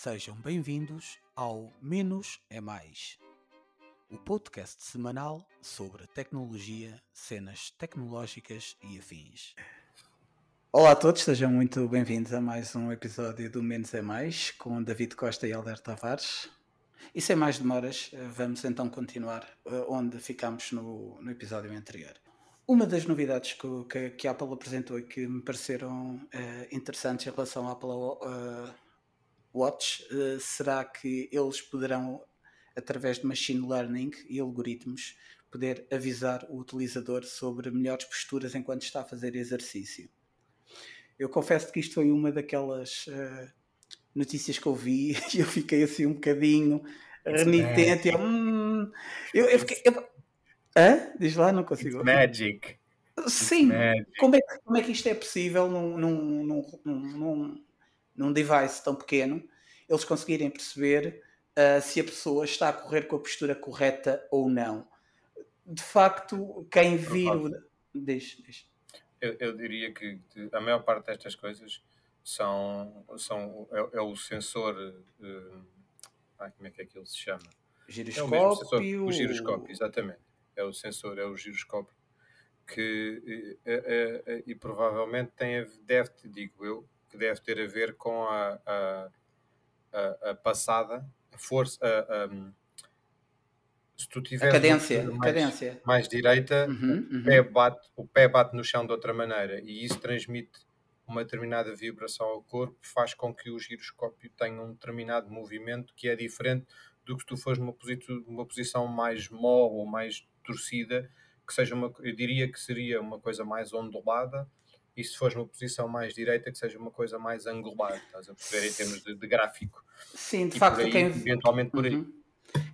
Sejam bem-vindos ao Menos é Mais, o podcast semanal sobre tecnologia, cenas tecnológicas e afins. Olá a todos, sejam muito bem-vindos a mais um episódio do Menos é Mais com David Costa e Alberto Tavares. E sem mais demoras, vamos então continuar eh, onde ficámos no, no episódio anterior. Uma das novidades que, que, que, a Apple apresentou e que me pareceram uh, interessantes em relação à Apple uh, Watch uh, será que eles poderão, através de machine learning e algoritmos, poder avisar o utilizador sobre melhores posturas enquanto está a fazer exercício. Eu confesso que isto foi uma daquelas notícias que eu vi e eu fiquei assim um bocadinho renitente. Eu, hum, eu, eu fiquei. Eu, hã? Diz lá, não consigo. It's magic. Sim. Como, é, como é que isto é possível num, num, num, num, num device tão pequeno eles conseguirem perceber uh, se a pessoa está a correr com a postura correta ou não? De facto, quem vir. O... Diz, diz. Eu, eu diria que a maior parte destas coisas são, são é, é o sensor. Uh, ah, como é que aquilo se chama? Giroscópio. É o, sensor, o giroscópio, exatamente. É o sensor, é o giroscópio. Que é, é, é, e provavelmente tem, deve, digo eu, que deve ter a ver com a, a, a, a passada, a força, se tu tiveres a cadência, mais, cadência. mais direita, uhum, uhum. O, pé bate, o pé bate no chão de outra maneira e isso transmite uma determinada vibração ao corpo faz com que o giroscópio tenha um determinado movimento que é diferente do que se tu fores numa, posi uma posição mais mole ou mais torcida, que seja uma, eu diria que seria uma coisa mais ondulada, e se fores numa posição mais direita, que seja uma coisa mais angulada, estás a perceber em termos de, de gráfico. Sim, de e facto, aí, quem... eventualmente por aí. Uhum.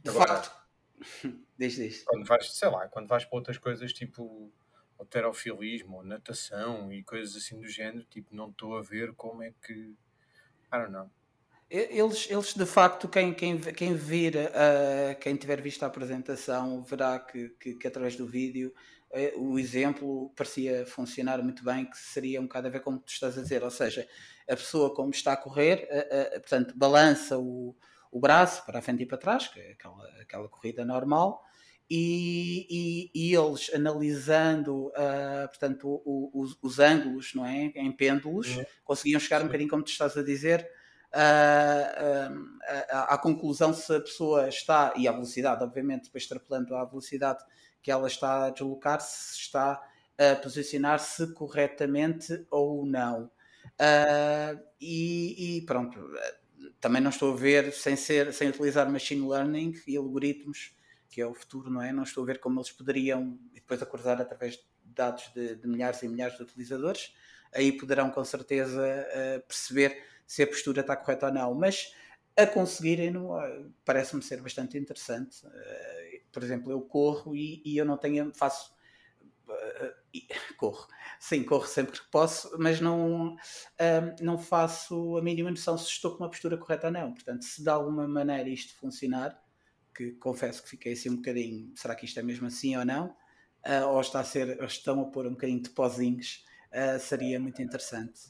De Agora, facto, diz, diz. Quando vais, sei lá, quando vais para outras coisas tipo alterofilismo, ou natação e coisas assim do género, tipo, não estou a ver como é que. I don't know. Eles, eles de facto, quem, quem, quem vir, uh, quem tiver visto a apresentação, verá que, que, que através do vídeo o exemplo parecia funcionar muito bem, que seria um bocado a ver com o que tu estás a dizer, ou seja, a pessoa como está a correr, uh, portanto, balança o, o braço para a frente e para trás, que é aquela, aquela corrida normal, e, e, e, eles analisando uh, portanto, o, o, os, os, ângulos não é? em pêndulos, uhum. conseguiam chegar um bocadinho, como tu estás a dizer, uh, uh, à conclusão se a pessoa está, e à velocidade, obviamente, depois extrapolando à velocidade que ela está a deslocar, se está a posicionar-se corretamente ou não. E, e, pronto, também não estou a ver, sem, ser, sem utilizar machine learning e algoritmos, que é o futuro, não é? Não estou a ver como eles poderiam, depois acordar através de dados de, de milhares e milhares de utilizadores, aí poderão com certeza uh, perceber se a postura está correta ou não, mas a conseguirem uh, parece-me ser bastante interessante. Uh, por exemplo, eu corro e, e eu não tenho, faço corro, sim, corro sempre que posso, mas não, não faço a mínima noção se estou com uma postura correta ou não. Portanto, se de alguma maneira isto funcionar, que confesso que fiquei assim um bocadinho, será que isto é mesmo assim ou não? Uh, ou, está a ser, estão a pôr um bocadinho de pozinhos, uh, seria muito interessante.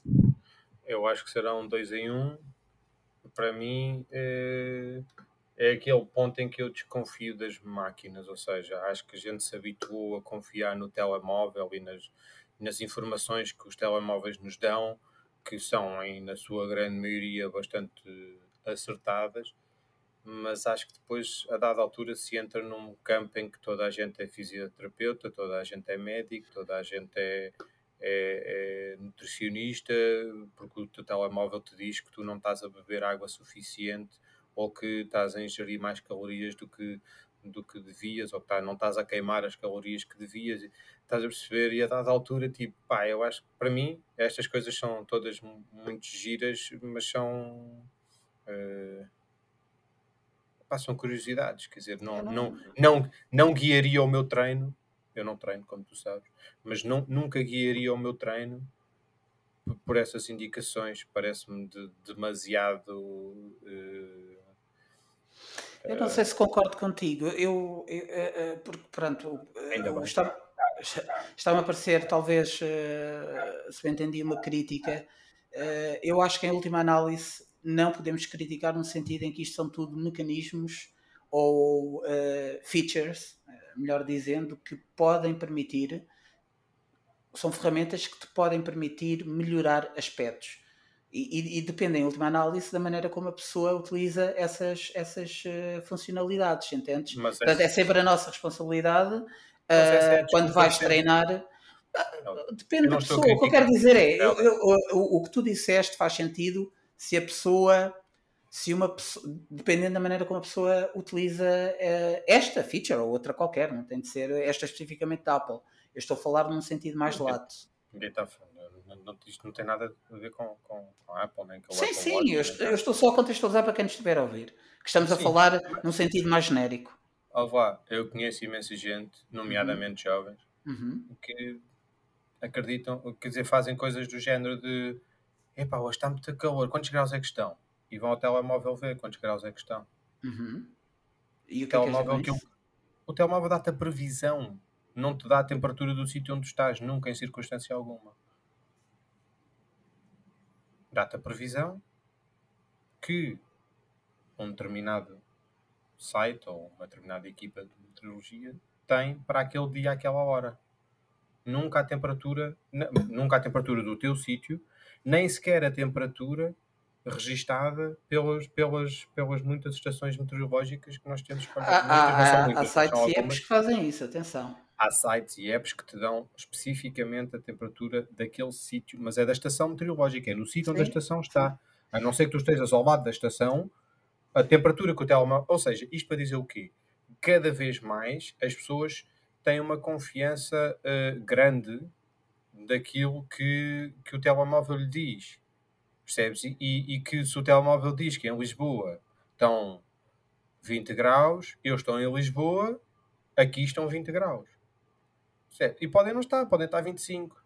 Eu acho que será um 2 em 1. Um. Para mim, é aquele ponto em que eu desconfio das máquinas, ou seja, acho que a gente se habituou a confiar no telemóvel e nas, nas informações que os telemóveis nos dão, que são, em, na sua grande maioria, bastante acertadas mas acho que depois, a dada altura, se entra num campo em que toda a gente é fisioterapeuta, toda a gente é médico, toda a gente é, é, é nutricionista, porque o teu telemóvel te diz que tu não estás a beber água suficiente ou que estás a ingerir mais calorias do que, do que devias, ou que tá, não estás a queimar as calorias que devias, estás a perceber? E a dada altura, tipo, pá, eu acho que para mim estas coisas são todas muito giras, mas são. Uh, pá, são curiosidades, quer dizer, não, não, não, não guiaria o meu treino, eu não treino, como tu sabes, mas não, nunca guiaria o meu treino por essas indicações, parece-me de, demasiado. Uh, eu não sei se concordo contigo. Eu, eu, eu porque pronto, está, está-me a parecer talvez, se bem entendi, uma crítica. Eu acho que em última análise não podemos criticar no sentido em que isto são tudo mecanismos ou features, melhor dizendo, que podem permitir, são ferramentas que te podem permitir melhorar aspectos. E, e, e dependem, em última análise, da maneira como a pessoa utiliza essas, essas uh, funcionalidades, entendes? Mas Portanto, é... é sempre a nossa responsabilidade uh, é quando vais treinar. Depende da pessoa. O que eu quero dizer é, eu, eu, o, o que tu disseste faz sentido se a pessoa se uma pessoa, dependendo da maneira como a pessoa utiliza uh, esta feature ou outra qualquer, não tem de ser esta especificamente da Apple. Eu estou a falar num sentido mais lato. Ninguém está a falar. Não, isto não tem nada a ver com, com, com a Apple, nem com Sim, Apple sim, Watch, eu, estou, eu estou só a contextualizar para quem estiver a ouvir. Que estamos sim. a falar num sentido mais genérico. Oh, vá, eu conheço imensa gente, nomeadamente uhum. jovens, uhum. que acreditam, quer dizer, fazem coisas do género de epá, hoje está muito calor, quantos graus é que estão? E vão ao telemóvel ver quantos graus é que estão. Uhum. E o, o telemóvel, que, é que o telemóvel dá-te a previsão, não te dá a temperatura do sítio onde estás, nunca em circunstância alguma. Dá-te a previsão que um determinado site ou uma determinada equipa de meteorologia tem para aquele dia, aquela hora. Nunca a temperatura, nunca a temperatura do teu sítio nem sequer a temperatura registada pelas, pelas, pelas muitas estações meteorológicas que nós temos. Há, há, há, há sites que fazem isso, atenção. Há sites e apps que te dão especificamente a temperatura daquele sítio, mas é da estação meteorológica, é no sítio onde a estação está. A não ser que tu estejas ao lado da estação, a temperatura que o telemóvel. Ou seja, isto para dizer o quê? Cada vez mais as pessoas têm uma confiança uh, grande daquilo que, que o telemóvel lhe diz. Percebes? E, e que se o telemóvel diz que em Lisboa estão 20 graus, eu estou em Lisboa, aqui estão 20 graus. Certo? E podem não estar, podem estar 25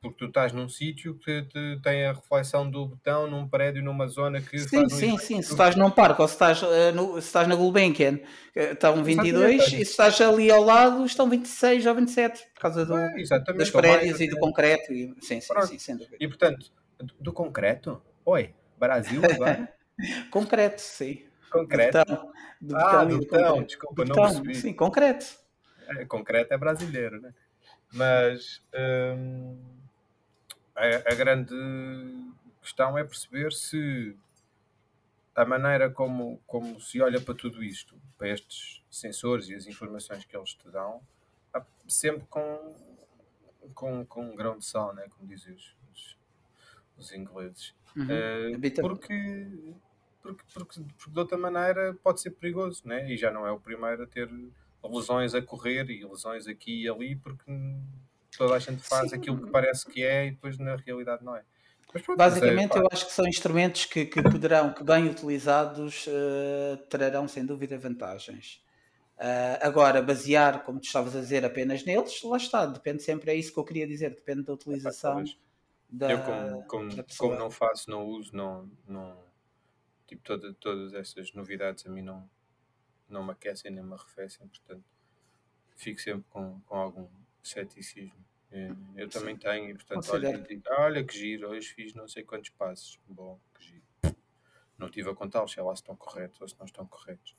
porque tu estás num sítio que te, tem a reflexão do botão num prédio, numa zona que. Sim, sim, sim. Se estás num parque ou se estás, uh, no, se estás na Gulbenkian, estão 22, e se estás ali ao lado, estão 26 ou 27, por causa do, é, dos prédios mais, e do concreto. E, sim, sim, sim, sem dúvida. E portanto, do, concreto? Oi, Brasil agora? concreto, sim. Concreto? Do botão, do ah, do botão, desculpa, do não percebi. Sim, concreto. É, concreto é brasileiro, né? Mas. Hum a, a grande questão é perceber se a maneira como, como se olha para tudo isto, para estes sensores e as informações que eles te dão, sempre com, com, com um grão de sal, né? como dizem os, os, os ingleses. Uhum. Uh, porque, porque, porque, porque, de outra maneira pode ser perigoso, né? e já não é o primeiro a ter lesões a correr e lesões aqui e ali, porque toda a gente faz Sim. aquilo que parece que é e depois na realidade não é. Pronto, Basicamente, é, eu acho que são instrumentos que, que poderão, que bem utilizados, uh, trarão sem dúvida vantagens. Uh, agora, basear, como tu estavas a dizer, apenas neles, lá está, depende sempre, é isso que eu queria dizer, depende da utilização. da, eu, como, como, como, não faço, não uso, não, não tipo, toda, todas essas novidades a mim não, não me aquecem nem me arrefecem, portanto, fico sempre com, com algum ceticismo. É, eu também tenho, e portanto, olha, digo, olha que giro, hoje fiz não sei quantos passos. Bom, que giro. Não estive a contá-los, sei lá se estão corretos ou se não estão corretos.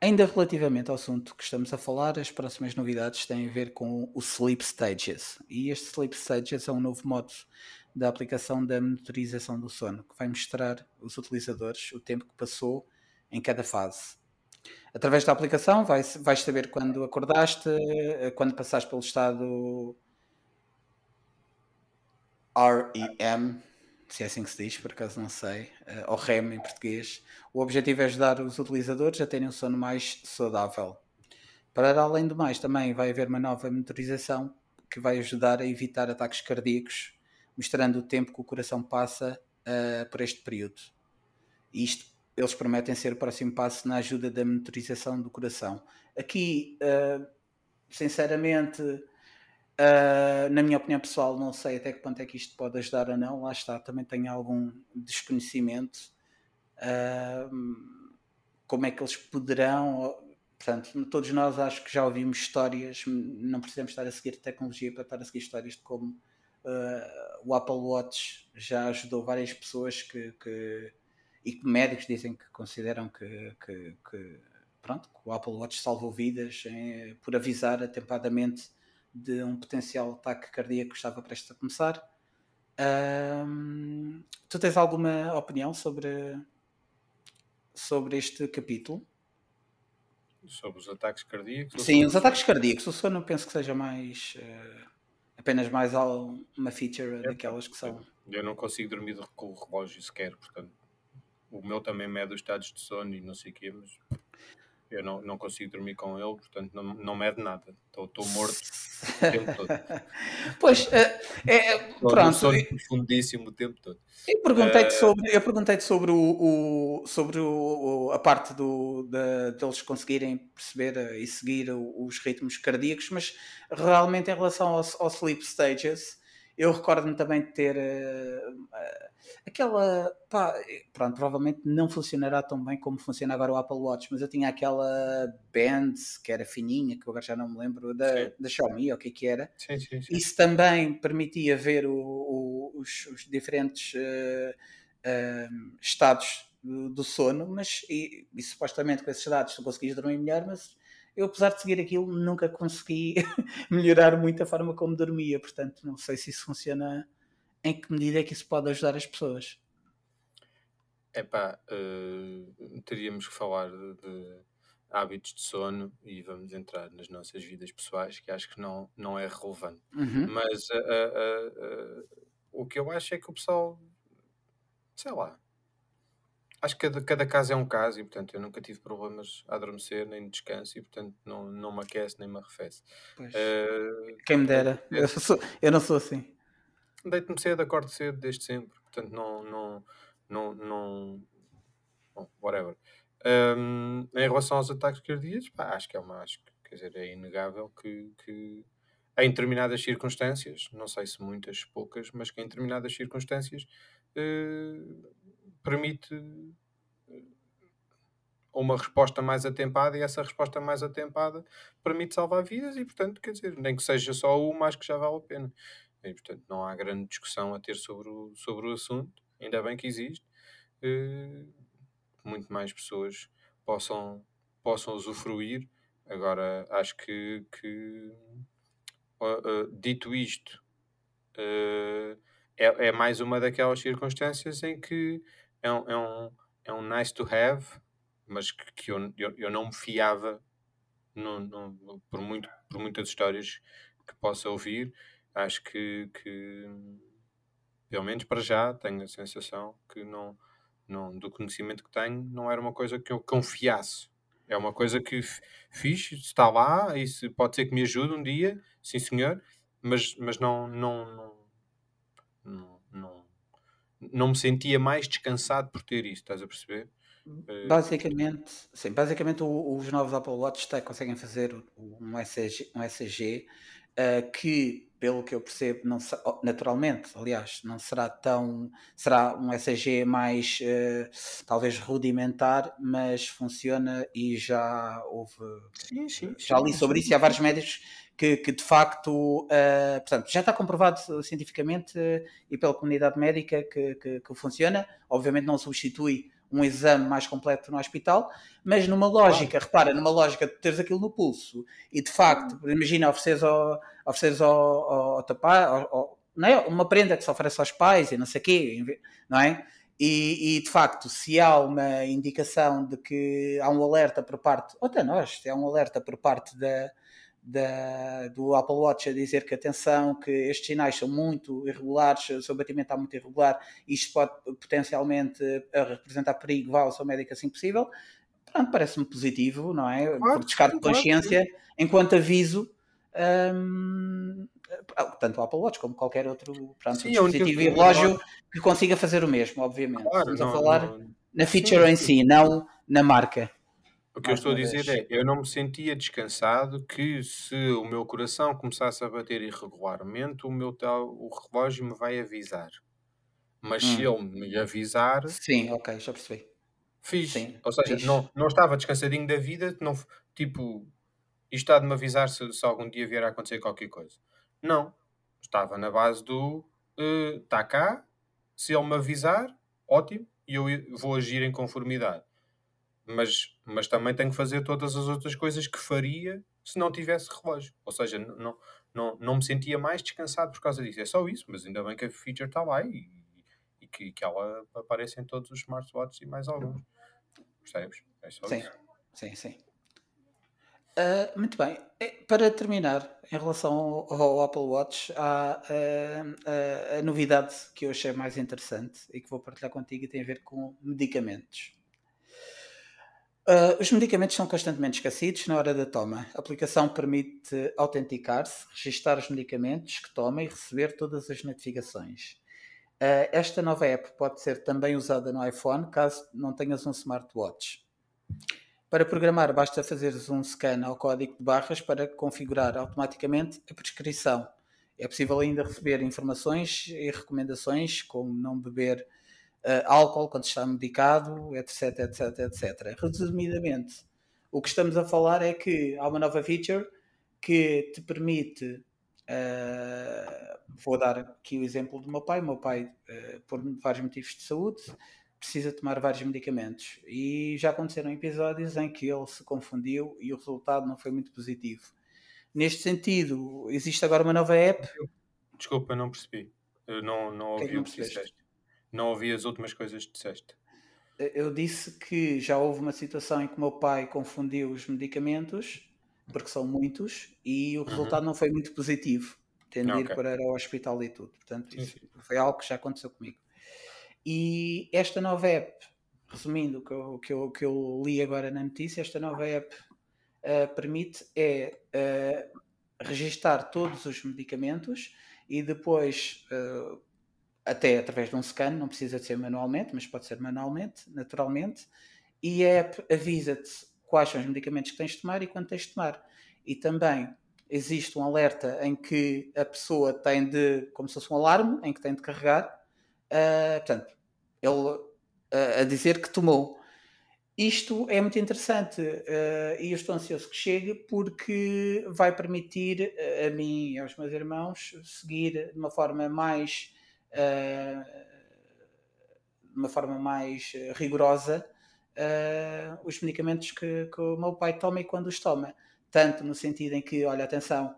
Ainda relativamente ao assunto que estamos a falar, as próximas novidades têm a ver com o Sleep Stages. E este Sleep Stages é um novo modo da aplicação da monitorização do sono, que vai mostrar aos utilizadores o tempo que passou em cada fase. Através da aplicação vais, vais saber quando acordaste, eh, quando passaste pelo estado REM, se é assim que se diz, por acaso não sei, eh, ou REM em português. O objetivo é ajudar os utilizadores a terem um sono mais saudável. Para além do mais, também vai haver uma nova monitorização que vai ajudar a evitar ataques cardíacos, mostrando o tempo que o coração passa uh, por este período. Isto eles prometem ser o próximo passo na ajuda da monitorização do coração. Aqui, uh, sinceramente, uh, na minha opinião pessoal, não sei até que ponto é que isto pode ajudar ou não. Lá está, também tenho algum desconhecimento. Uh, como é que eles poderão. Portanto, todos nós acho que já ouvimos histórias, não precisamos estar a seguir tecnologia para estar a seguir histórias de como o Apple Watch já ajudou várias pessoas que, que e que médicos dizem que consideram que, que, que pronto, que o Apple Watch salvou vidas em, por avisar atempadamente de um potencial ataque cardíaco que estava prestes a começar. Um, tu tens alguma opinião sobre, sobre este capítulo? Sobre os ataques cardíacos? Sim, os ataques cardíacos. O sono penso que seja mais. Uh, apenas mais uma feature é, daquelas que são. Eu não consigo dormir com o relógio sequer, portanto. O meu também mede os estados de sono e não sei o quê, mas eu não, não consigo dormir com ele, portanto não, não mede nada. Estou morto o tempo todo. pois, é, é, pronto. Sono profundíssimo o tempo todo. Eu perguntei-te uh... sobre, eu perguntei sobre, o, o sobre o, a parte do, de, deles conseguirem perceber eh, e seguir os ritmos cardíacos, mas realmente em relação aos sleep stages, eu recordo-me também de ter uh, aquela. Pá, pronto, provavelmente não funcionará tão bem como funciona agora o Apple Watch, mas eu tinha aquela band que era fininha, que agora já não me lembro, da, da Xiaomi, ou o que é que era. Sim, sim. Isso também permitia ver o, o, os, os, diferentes uh, estados do, do, sono, mas e, e, supostamente com esses dados tu conseguias dormir melhor, mas eu, apesar de seguir aquilo, nunca consegui melhorar muito a forma como dormia. Portanto, não sei se isso funciona, em que medida é que isso pode ajudar as pessoas. É pá, uh, teríamos que falar de, de, hábitos de sono e vamos entrar nas nossas vidas pessoais, que acho que não, não é relevante. Uhum. Mas uh, uh, o que eu acho é que o pessoal, sei lá, acho que cada, cada caso é um caso e, portanto, eu nunca tive problemas a adormecer nem de descanso e, portanto, não, não me aquece nem me arrefece. Uh, Quem me dera, eu, sou, eu não sou assim. Deito-me cedo, acordo cedo, desde sempre, portanto, não. não, não, não bom, whatever. Um, em relação aos ataques cardíacos, pá, acho que é uma. Acho que, quer dizer, é inegável que, que em determinadas circunstâncias, não sei se muitas, poucas, mas que em determinadas circunstâncias uh, permite eh, uma resposta mais atempada e essa resposta mais atempada permite salvar vidas e, portanto, quer dizer, nem que seja só uma, acho que já vale a pena. E, portanto, não há grande discussão a ter sobre o, sobre o assunto, ainda bem que existe. Uh, muito mais pessoas possam, possam usufruir. Agora, acho que, que uh, uh, dito isto, é, é mais uma daquelas circunstâncias em que é um, é um, é um nice to have, mas que, que eu, eu, eu, não me fiava no, no, por, muito, por muitas histórias que possa ouvir. Acho que, que, pelo menos para já, tenho a sensação que não, não, do conhecimento que tenho, não era uma coisa que eu confiasse. É uma coisa que fiz, está lá, e se, pode ser que me ajude um dia, sim senhor, mas, mas não, não, não, não, não me sentia mais descansado por ter isso, estás a perceber? Eh, basicamente, sim, basicamente os novos Apple Watch conseguem fazer um ECG, um ECG uh, que, pelo que eu percebo, não, naturalmente, aliás, não será tão. será um ECG mais uh, talvez rudimentar, mas funciona e já houve. Sim, sim, já li sobre isso e há vários médicos que, que de facto, uh, portanto, já está comprovado cientificamente uh, e pela comunidade médica que, que, que, funciona. Obviamente não substitui um exame mais completo no hospital, mas numa lógica, repara, numa lógica de teres aquilo no pulso e de facto, imagina ofereceres ao, ofereceres ao, ao, ao, ao não é? uma prenda que se oferece aos pais e não sei o quê, não é? E, e, de facto, se há uma indicação de que há um alerta por parte, ou até nós, se há um alerta por parte da, da, do Apple Watch a dizer que atenção, que estes sinais são muito irregulares, o seu batimento está muito irregular, e isto pode potencialmente representar perigo, vá ao seu médico assim possível. Pronto, parece-me positivo, não é? Claro, Por descargo de consciência, claro. enquanto aviso, hum, tanto o Apple Watch como qualquer outro pronto, Sim, dispositivo e relógio que consiga fazer o mesmo, obviamente. Claro, Estamos não, a falar não, na feature Sim. em si, não na marca. O que eu estou a dizer vez. é, eu não me sentia descansado que se o meu coração começasse a bater irregularmente, o meu tal, o relógio me vai avisar. Mas hum. se ele me avisar... Sim, ok, já percebi. Fiz. Sim, Ou seja, não, não estava descansadinho da vida, não, tipo, isto está de me avisar se, se algum dia vier a acontecer qualquer coisa. Não. estava na base do está uh, cá, se ele me avisar, ótimo, e eu vou agir em conformidade. Mas, mas também tenho que fazer todas as outras coisas que faria se não tivesse relógio. Ou seja, não, não, não me sentia mais descansado por causa disso. É só isso, mas ainda bem que a feature está lá e, e que, que ela aparece em todos os smartwatches e mais alguns. Percebes? É só sim, isso. sim, sim. Uh, muito bem. Para terminar, em relação ao, ao Apple Watch, há uh, uh, a novidade que eu achei mais interessante e que vou partilhar contigo e tem a ver com medicamentos. Os medicamentos são constantemente esquecidos na hora da toma. A aplicação permite autenticar-se, registar os medicamentos que toma e receber todas as notificações. esta nova app pode ser também usada no iPhone caso não tenhas um smartwatch. Para programar, basta fazeres um scan ao código de barras para configurar automaticamente a prescrição. É possível ainda receber informações e recomendações, como não beber uh, álcool quando está medicado, etc, etc, etc. Resumidamente, o que estamos a falar é que há uma nova feature que te permite. Uh, vou dar aqui o exemplo do meu pai. O meu pai, uh, por vários motivos de saúde, precisa tomar vários medicamentos. E já aconteceram episódios em que ele se confundiu e o resultado não foi muito positivo. Neste sentido, existe agora uma nova app. Desculpa, não percebi. Eu não, não ouvi que é que o que disseste. Não ouvi as últimas coisas que disseste. Eu disse que já houve uma situação em que o meu pai confundiu os medicamentos, porque são muitos, e o uhum. resultado uhum. não foi muito positivo, tendo de ir para o hospital e tudo. Portanto, isso foi algo que já aconteceu comigo. E esta nova app, resumindo o que eu, que eu, que eu li agora na notícia, esta nova app uh, permite é uh, registar todos os medicamentos e depois, uh, até através de um scan, não precisa de ser manualmente, mas pode ser manualmente, naturalmente, e a app avisa-te quais são os medicamentos que tens de tomar e quando tens de tomar. E também existe um alerta em que a pessoa tem de, como se fosse um alarme, em que tem de carregar Uh, portanto, ele uh, a dizer que tomou. Isto é muito interessante uh, e eu estou ansioso que chegue porque vai permitir a mim e aos meus irmãos seguir de uma forma mais de uma forma mais rigorosa os medicamentos que, que o meu pai toma e quando os toma. Tanto no sentido em que, olha, atenção,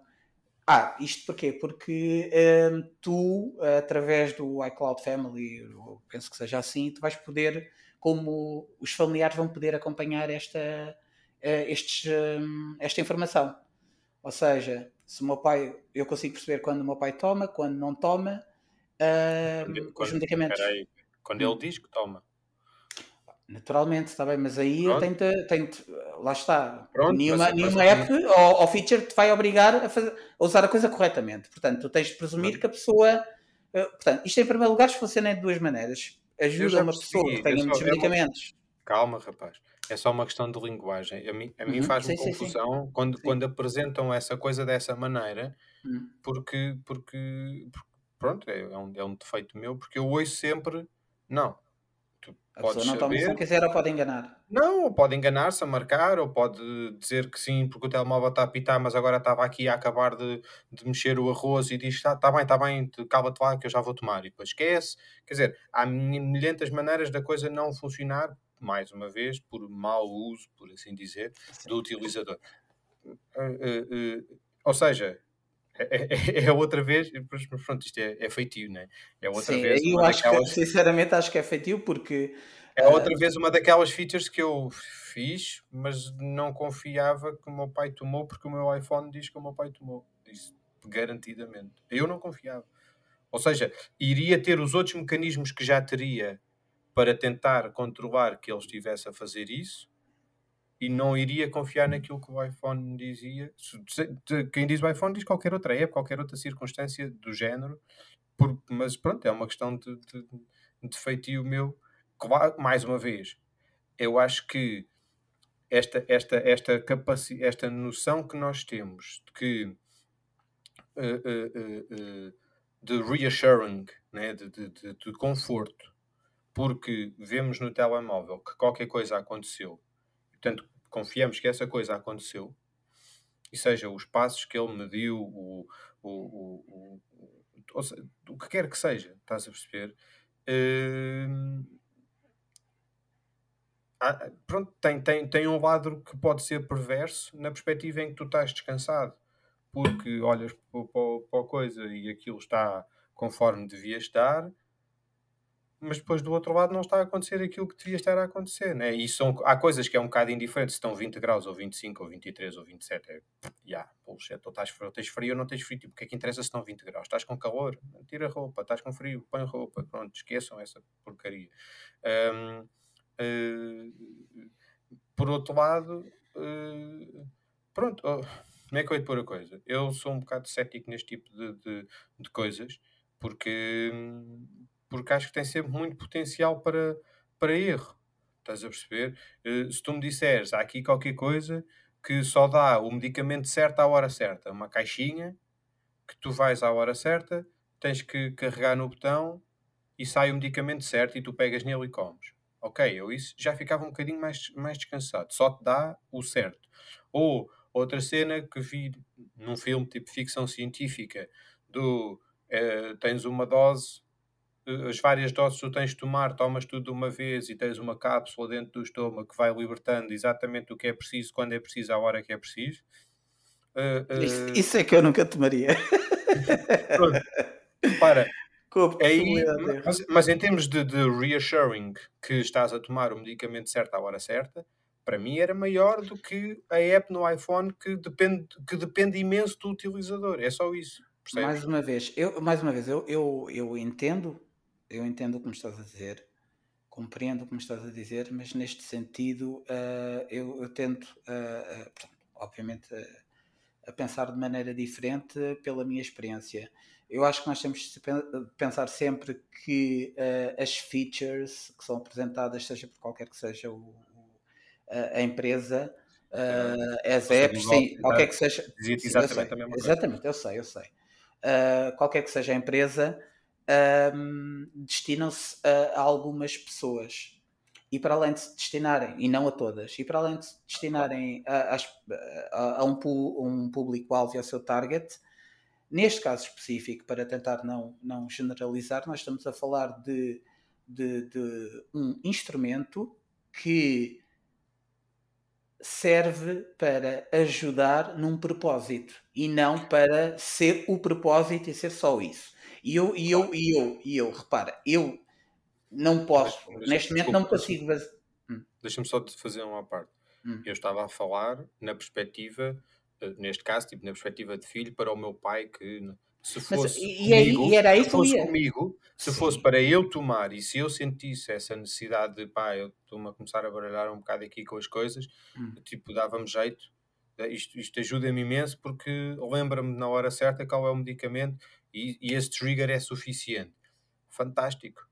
ah, isto porquê? Porque um, tu, através do iCloud Family, penso que seja assim, tu vais poder, como os familiares vão poder acompanhar esta, estes, esta informação. Ou seja, se o meu pai, eu consigo perceber quando o meu pai toma, quando não toma, uh, quando, os medicamentos. Peraí, quando ele hum. diz que toma. Naturalmente, está bem, mas aí eu tenho, tenho lá está. Pronto, nenhuma mas, nenhuma mas, app ou, ou, feature te vai obrigar a, fazer, a, usar a coisa corretamente. Portanto, tu tens de presumir que a pessoa. Uh, portanto, isto em primeiro lugar funciona de duas maneiras. Ajuda uma pessoa que tenha muitos medicamentos. Calma, rapaz. É só uma questão de linguagem. A mim, a mim uhum, faz-me confusão sim. Quando, quando apresentam essa coisa dessa maneira, uhum. porque, porque, porque, pronto, é, é um, é um defeito meu, porque eu ouço sempre. Não, a pessoa não toma se quiser ou pode enganar. Não, ou pode enganar-se a marcar, ou pode dizer que sim, porque o telemóvel está a apitar, mas agora estava aqui a acabar de, de mexer o arroz e diz: está tá bem, está bem, cala-te lá que eu já vou tomar. E depois esquece. Quer dizer, há milhentas maneiras da coisa não funcionar, mais uma vez, por mau uso, por assim dizer, do utilizador. Uh, uh, uh, ou seja, é, é, é, outra vez, mas pronto, isto é, é feitio, não é? É outra Sim, vez. Eu acho daquelas... que, sinceramente, acho que é feitio porque. É outra uh... vez uma daquelas features que eu fiz, mas não confiava que o meu pai tomou, porque o meu iPhone diz que o meu pai tomou. Isso garantidamente. Eu não confiava. Ou seja, iria ter os outros mecanismos que já teria para tentar controlar que ele estivesse a fazer isso, e não iria confiar naquilo que o iPhone dizia. Quem diz o iPhone diz qualquer outra app, qualquer outra circunstância do género, por, mas pronto, é uma questão de, de, de feitio meu. Mais uma vez, eu acho que esta, esta, esta, capaci esta noção que nós temos de que uh, uh, uh, de reassuring, né? de, de, de, de conforto, porque vemos no telemóvel que qualquer coisa aconteceu Portanto, confiamos que essa coisa aconteceu. e seja os passos que ele mediu, o, o, o, o, o que quer que seja, estás a perceber? Uh, pronto, tem, tem, tem um lado que pode ser perverso na perspectiva em que tu estás descansado, porque olhas para, para a coisa e aquilo está conforme devia estar, mas depois do outro lado não está a acontecer aquilo que devia estar a acontecer, né? E são, há coisas que é um bocado indiferente se estão 20 graus ou 25 ou 23 ou 27, é, yeah, bullshit, ou estás, ou tens frio ou não tens frio, tipo, o que é que interessa se estão 20 graus? Estás com calor? Tira roupa, estás com frio, põe roupa, pronto, esqueçam essa porcaria. Um, uh, eh, por outro lado, uh, pronto, oh, como é que eu ia pôr a coisa? Eu sou um bocado cético neste tipo de, de, de coisas, porque porque acho que tem sempre muito potencial para, para erro. Estás a perceber? Uh, se tu me disseres, há aqui qualquer coisa que só dá o medicamento certo à hora certa, uma caixinha que tu vais à hora certa, tens que carregar no botão e sai o medicamento certo e tu pegas nele e comes. Ok, eu isso já ficava um bocadinho mais, mais descansado. Só te dá o certo. Ou outra cena que vi num filme tipo ficção científica do uh, tens uma dose as várias doses tu tens de tomar, tomas tudo de uma vez e tens uma cápsula dentro do estômago que vai libertando exatamente o que é preciso, quando é preciso, à hora que é preciso. Uh, uh... Isso, isso, é que eu nunca tomaria. para. Aí, mas, mas, em termos de, de, reassuring que estás a tomar o medicamento certo à hora certa, para mim era maior do que a app no iPhone que depende, que depende imenso do utilizador. É só isso. Percebes? Mais uma vez, eu, mais uma vez, eu, eu, eu entendo eu entendo o que me estás a dizer, compreendo o que me estás a dizer, mas neste sentido uh, eu, eu, tento, uh, uh, obviamente, a pensar de maneira diferente pela minha experiência. Eu acho que nós temos de pensar sempre que as features que são apresentadas, seja por qualquer que seja o, a empresa, as apps, sim, qualquer que seja. Exatamente, eu sei, eu sei. qualquer que seja a empresa, um, destinam-se a, algumas pessoas. E para além de se destinarem, e não a todas, e para além de se destinarem a, a, a um, um público-alvo e ao seu target, neste caso específico, para tentar não, não generalizar, nós estamos a falar de, de, de um instrumento que serve para ajudar num propósito e não para ser o propósito e ser só isso. E eu, e eu, e eu, e eu, repara, eu não posso, mas, neste momento não consigo. Hum. Deixa-me só te fazer uma parte. Hum. Eu estava a falar na perspectiva, eh, neste caso, tipo, na perspectiva de filho para o meu pai que se fosse Mas, e, comigo, e era aí se fosse comigo, se Sim. fosse para eu tomar e se eu sentisse essa necessidade de pá, eu estou-me a começar a baralhar um bocado aqui com as coisas, hum. tipo, dava-me jeito. Isto, isto ajuda-me imenso porque lembra-me na hora certa qual é o medicamento e, e esse trigger é suficiente. Fantástico.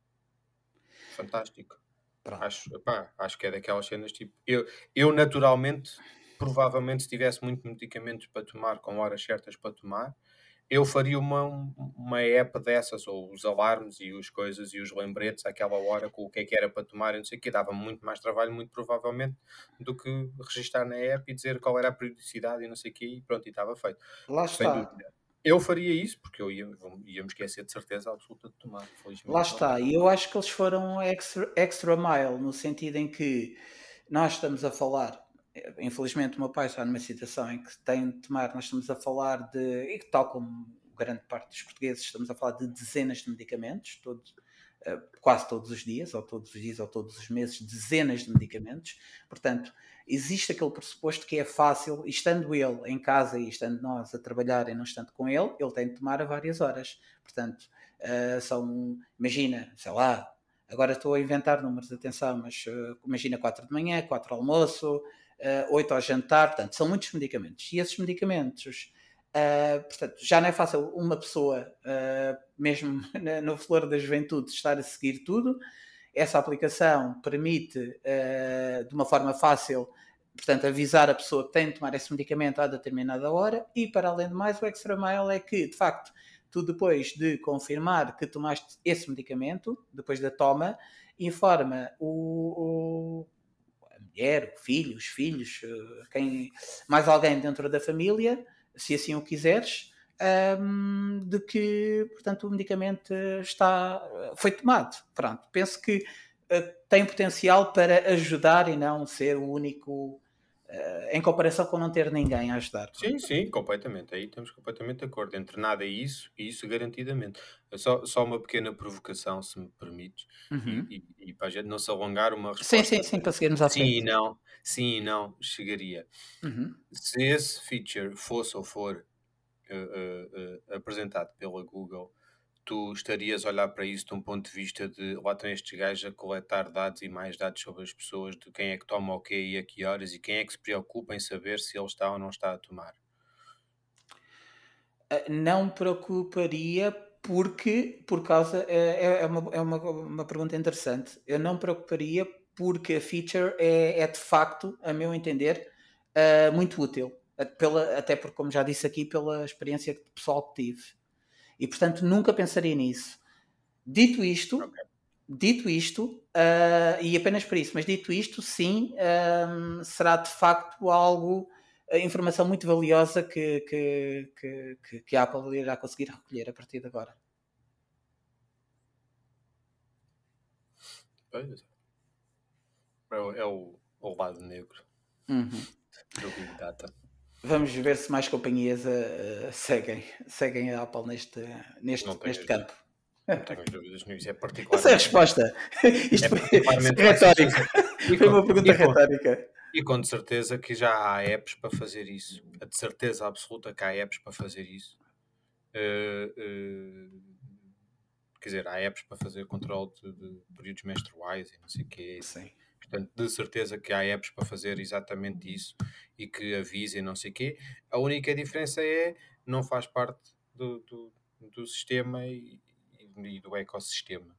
Fantástico. Acho, pá, acho que é daquelas cenas tipo. Eu, eu naturalmente, provavelmente, se tivesse muito medicamentos para tomar, com horas certas para tomar, eu faria uma, uma app dessas, ou os alarmes e as coisas e os lembretes àquela hora com o que é que era para tomar e não sei o que, dava muito mais trabalho, muito provavelmente, do que registar na app e dizer qual era a periodicidade e não sei o que, e pronto, e estava feito. Lá está. Dúvida. Eu faria isso, porque eu ia, ia me esquecer de certeza absoluta de tomar. Lá está, e eu acho que eles foram extra, extra mile, no sentido em que nós estamos a falar, infelizmente o meu pai está numa situação em que tem de tomar, nós estamos a falar de, e tal como grande parte dos portugueses, estamos a falar de dezenas de medicamentos, todos, eh, quase todos os dias, ou todos os dias, ou todos os meses, dezenas de medicamentos. Portanto, existe aquele pressuposto que é fácil, estando ele em casa e estando nós a trabalhar e não estando com ele, ele tem de tomar a várias horas. Portanto, uh, são, imagina, sei lá, agora estou a inventar números de atenção, mas uh, imagina 4 de manhã, 4 ao almoço, uh, eh, 8 ao jantar, portanto, são muitos medicamentos. E esses medicamentos, uh, portanto, já não é fácil uma pessoa, mesmo no flor da juventude, estar a seguir tudo essa aplicação permite, uh, de uma forma fácil, portanto, avisar a pessoa que tem de tomar esse medicamento a determinada hora e, para além de mais, o extra mile é que, de facto, tu depois de confirmar que tomaste esse medicamento, depois da toma, informa o, o mulher, o filho, os filhos, uh, quem, mais alguém dentro da família, se assim o quiseres, um, de que, portanto, o medicamento está, foi tomado. Pronto, penso que uh, tem potencial para ajudar e não ser o único Uh, em comparação com não ter ninguém a ajudar. Sim, sim, completamente. Aí estamos completamente de acordo. Entre nada e isso, e isso garantidamente. Só, só uma pequena provocação, se me permites, uhum. e, e, e, para a gente não se alongar uma resposta. Sim, sim, sim, para seguirmos à frente. Sim e não, sim e não, chegaria. Uhum. Se esse feature fosse ou for uh, uh, apresentado pela Google tu estarias a olhar para isso de um ponto de vista de lá tem estes gajos a coletar dados e mais dados sobre as pessoas, de quem é que toma o quê e a que horas e quem é que se preocupa em saber se ele está ou não está a tomar? Ah, não preocuparia porque, por causa, é, é, uma, é uma, uma pergunta interessante. Eu não preocuparia porque a feature é, é de facto, a meu entender, muito útil. Pela, até porque, como já disse aqui, pela experiência pessoal que tive e portanto nunca pensaria nisso. Dito isto, okay. dito isto, uh, e apenas por isso, mas dito isto, sim, um, será de facto algo, informação muito valiosa que, que, que, que a Apple irá conseguir recolher a partir de agora. É. É o, é o lado negro uhum. do Big Data. Vamos ver se mais companhias uh, seguem, seguem a Apple neste, neste, neste campo. Não tenho dúvidas nisso, é particular. Essa é a resposta. Isto é foi retórico. Foi uma pergunta e com, retórica. E com de certeza que já há apps para fazer isso. A de certeza absoluta que há apps para fazer isso. Uh, uh, quer dizer, há apps para fazer controle de, de períodos menstruais e não sei o quê. Sim. Portanto, de certeza que há apps para fazer exatamente isso e que avisem não sei o quê. A única diferença é não faz parte do, do, do sistema e, e, do ecossistema.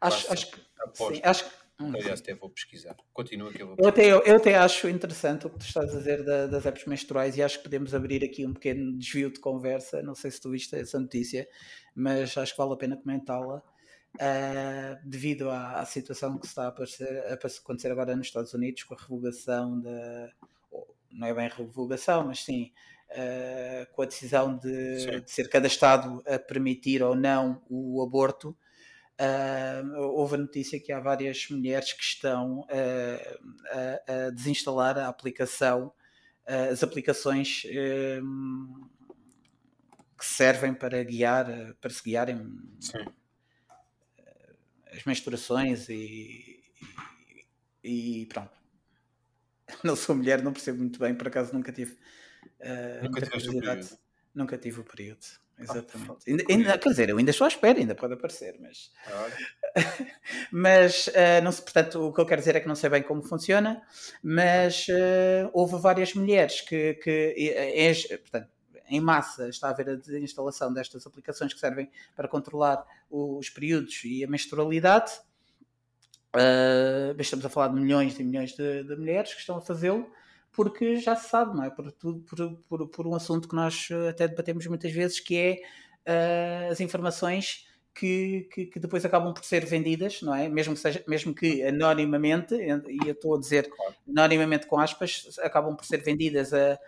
Acho, acho, que, sim, acho que hum, Aliás, até vou pesquisar. Continua que eu vou eu até, eu, eu até acho interessante o que tu estás a dizer da, das apps menstruais e acho que podemos abrir aqui um pequeno desvio de conversa. Não sei se tu viste essa notícia, mas acho que vale a pena comentá-la uh, devido à, à, situação que está a, aparecer, a acontecer agora nos Estados Unidos com a revogação da. Não é bem revogação, mas sim uh, com a decisão de, de, ser cada Estado a permitir ou não o aborto. Uh, houve a notícia que há várias mulheres que estão a, a, desinstalar a aplicação, as aplicações que servem para guiar, para se guiarem Sim as menstruações e, e, e, pronto. Não sou mulher, não percebo muito bem, por acaso nunca tive uh, nunca curiosidade. Nunca tive o período. Exatamente. Ah, ainda, ainda, quer dizer, eu ainda estou à espera, ainda pode aparecer, mas. mas, uh, não sei, portanto, o que eu quero dizer é que não sei bem como funciona, mas uh, houve várias mulheres que, que é, é, portanto, em massa está a haver a desinstalação destas aplicações que servem para controlar os períodos e a menstrualidade. Uh, estamos a falar de milhões e milhões de, de mulheres que estão a fazê-lo porque já se sabe, não é? Por, por, por, por, um assunto que nós até debatemos muitas vezes, que é uh, as informações que, que, que, depois acabam por ser vendidas, não é? Mesmo que, seja, mesmo que anonimamente, e eu estou a dizer anonimamente com aspas, acabam por ser vendidas a,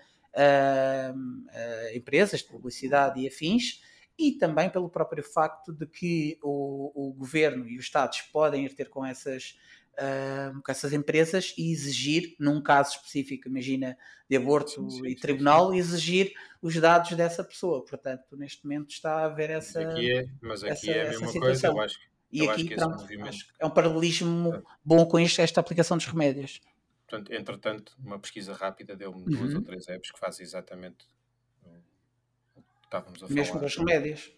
empresas de publicidade e afins, e também pelo próprio facto de que o, o governo e os Estados podem ir ter com essas, uh, com essas empresas e exigir, num caso específico, imagina, de aborto sim, sim, e tribunal, sim, exigir os dados dessa pessoa. Portanto, neste momento está a haver essa. Mas aqui é, mas aqui essa, é a mesma coisa, eu acho. E aqui, pronto, é um paralelismo é. bom com isto, esta aplicação dos remédios. Portanto, entretanto, uma pesquisa rápida deu-me duas ou uhum. três apps que fazem exatamente o que estávamos a falar. Mesmo com os remédios.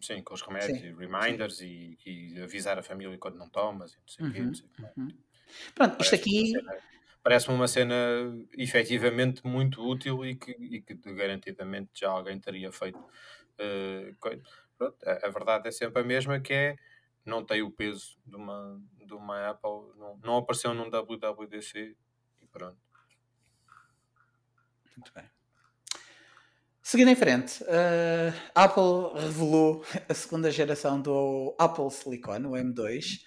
Sim, com os remédios Sim. e reminders e, e, avisar a família quando não tomas e não sei o quê. Não sei uhum. Pronto, isto aqui. Parece-me uma cena efetivamente muito útil e que, e que garantidamente já alguém teria feito. Uh, pronto, a, a, verdade é sempre a mesma, que é não tem o peso de uma, de uma Apple, não, não apareceu num WWDC Pronto. Muito bem. Seguindo em frente, uh, Apple revelou a segunda geração do Apple Silicon, o M2,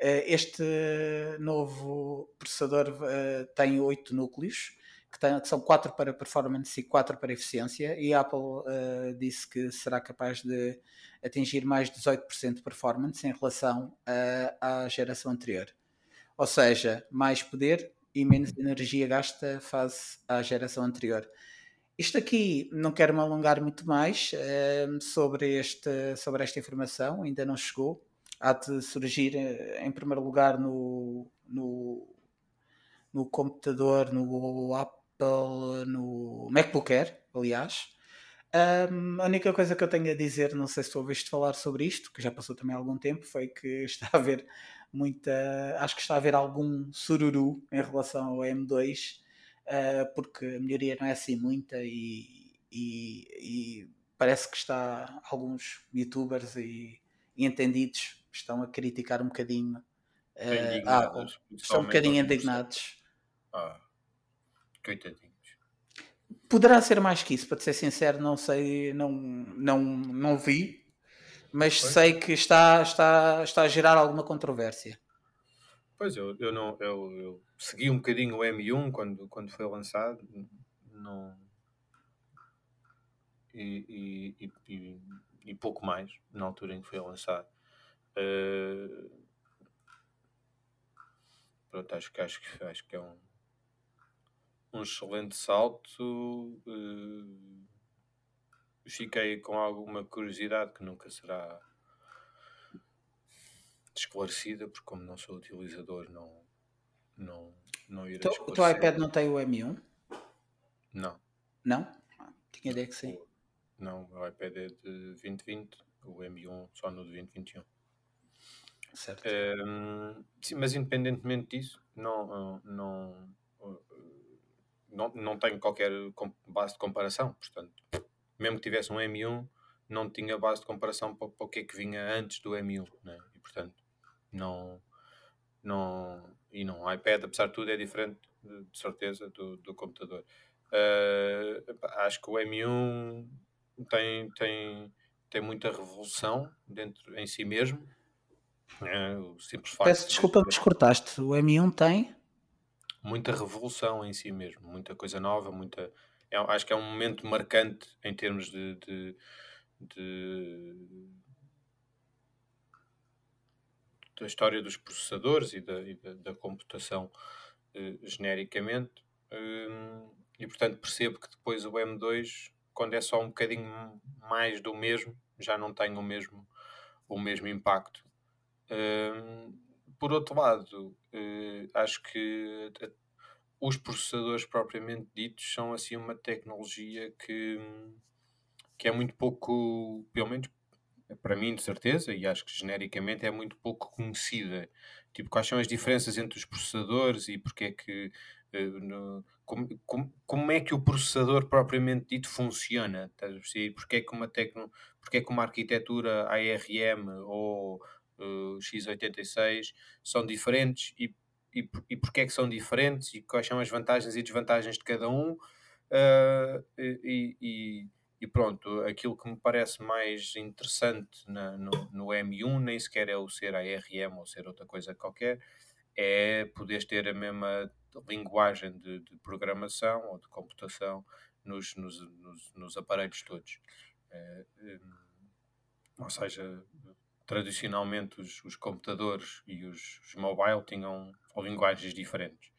este novo processador tem 8 núcleos, que, tem, que, são 4 para performance e 4 para eficiência, e a Apple disse que será capaz de atingir mais de 18% de performance em relação à geração anterior. Ou seja, mais poder e menos energia gasta face à geração anterior. Isto aqui não quero me alongar muito mais uh, sobre, este, sobre esta informação, ainda não chegou. Há de surgir uh, em primeiro lugar no, no, no computador, no Apple, no MacBook Air, aliás. Um, a única coisa que eu tenho a dizer, não sei se tu ouviste falar sobre isto, que já passou também algum tempo, foi que está a haver muita. Acho que está a haver algum sururu em relação ao M2 uh, porque a melhoria não é assim muita e, e, e parece que está alguns youtubers e, e, entendidos estão a criticar um bocadinho uh, a Apple. Estão um bocadinho indignados. Ah, coitadinhos. Poderá ser mais que isso, para ser sincero, não sei, não, não, não vi, mas pois. sei que está, está, está a gerar alguma controvérsia. Pois, eu, eu, não, eu, eu segui um bocadinho o M1 quando, quando foi lançado. Não... E, e, e, e, pouco mais na altura em que foi lançado. Uh... Pronto, acho que, acho, que, acho que é um, um excelente salto. Uh... Fiquei com alguma curiosidade que nunca será esclarecida, porque como não sou utilizador, não, não, não irei então, O teu iPad não tem o M1? Não. Não? Ah, tinha ideia que sim. Não, o iPad é de 2020, o M1 só no de 2021. Certo. Um, sim, mas independentemente disso, não, não, não, não tenho qualquer base de comparação. Portanto, mesmo que tivesse um M1, não tinha base de comparação para, para o que é que vinha antes do M1. Né? E, portanto, não, não, e não, o iPad, apesar de tudo, é diferente, de, certeza, do, do computador. Uh, acho que o M1 tem, tem, tem muita revolução dentro em si mesmo. É, o simples facto Peço desculpa que descortaste. O M1 tem muita revolução em si mesmo, muita coisa nova, muita. É, acho que é um momento marcante em termos de, de, de da história dos processadores e da, e da, da computação uh, genericamente. Uh, e portanto percebo que depois o M2, quando é só um bocadinho mais do mesmo, já não tem o mesmo, o mesmo impacto. Uh, por outro lado, eh, acho que os processadores propriamente ditos são assim uma tecnologia que, que é muito pouco, pelo menos para mim de certeza, e acho que genericamente é muito pouco conhecida. Tipo, quais são as diferenças entre os processadores e porque é que. No, como, como, como, é que o processador propriamente dito funciona? Porque é que uma, tecno, porque é que uma arquitetura ARM ou uh, x86 são diferentes e, e, e porque é que são diferentes e quais são as vantagens e desvantagens de cada um? Uh, e, e e pronto, aquilo que me parece mais interessante na, no, no, M1 nem sequer é o ser ARM ou ser outra coisa qualquer, é poderes ter a mesma linguagem de, de programação ou de computação nos, nos, nos, nos aparelhos todos. É, é, ou seja, tradicionalmente os, os computadores e os, os, mobile tinham linguagens diferentes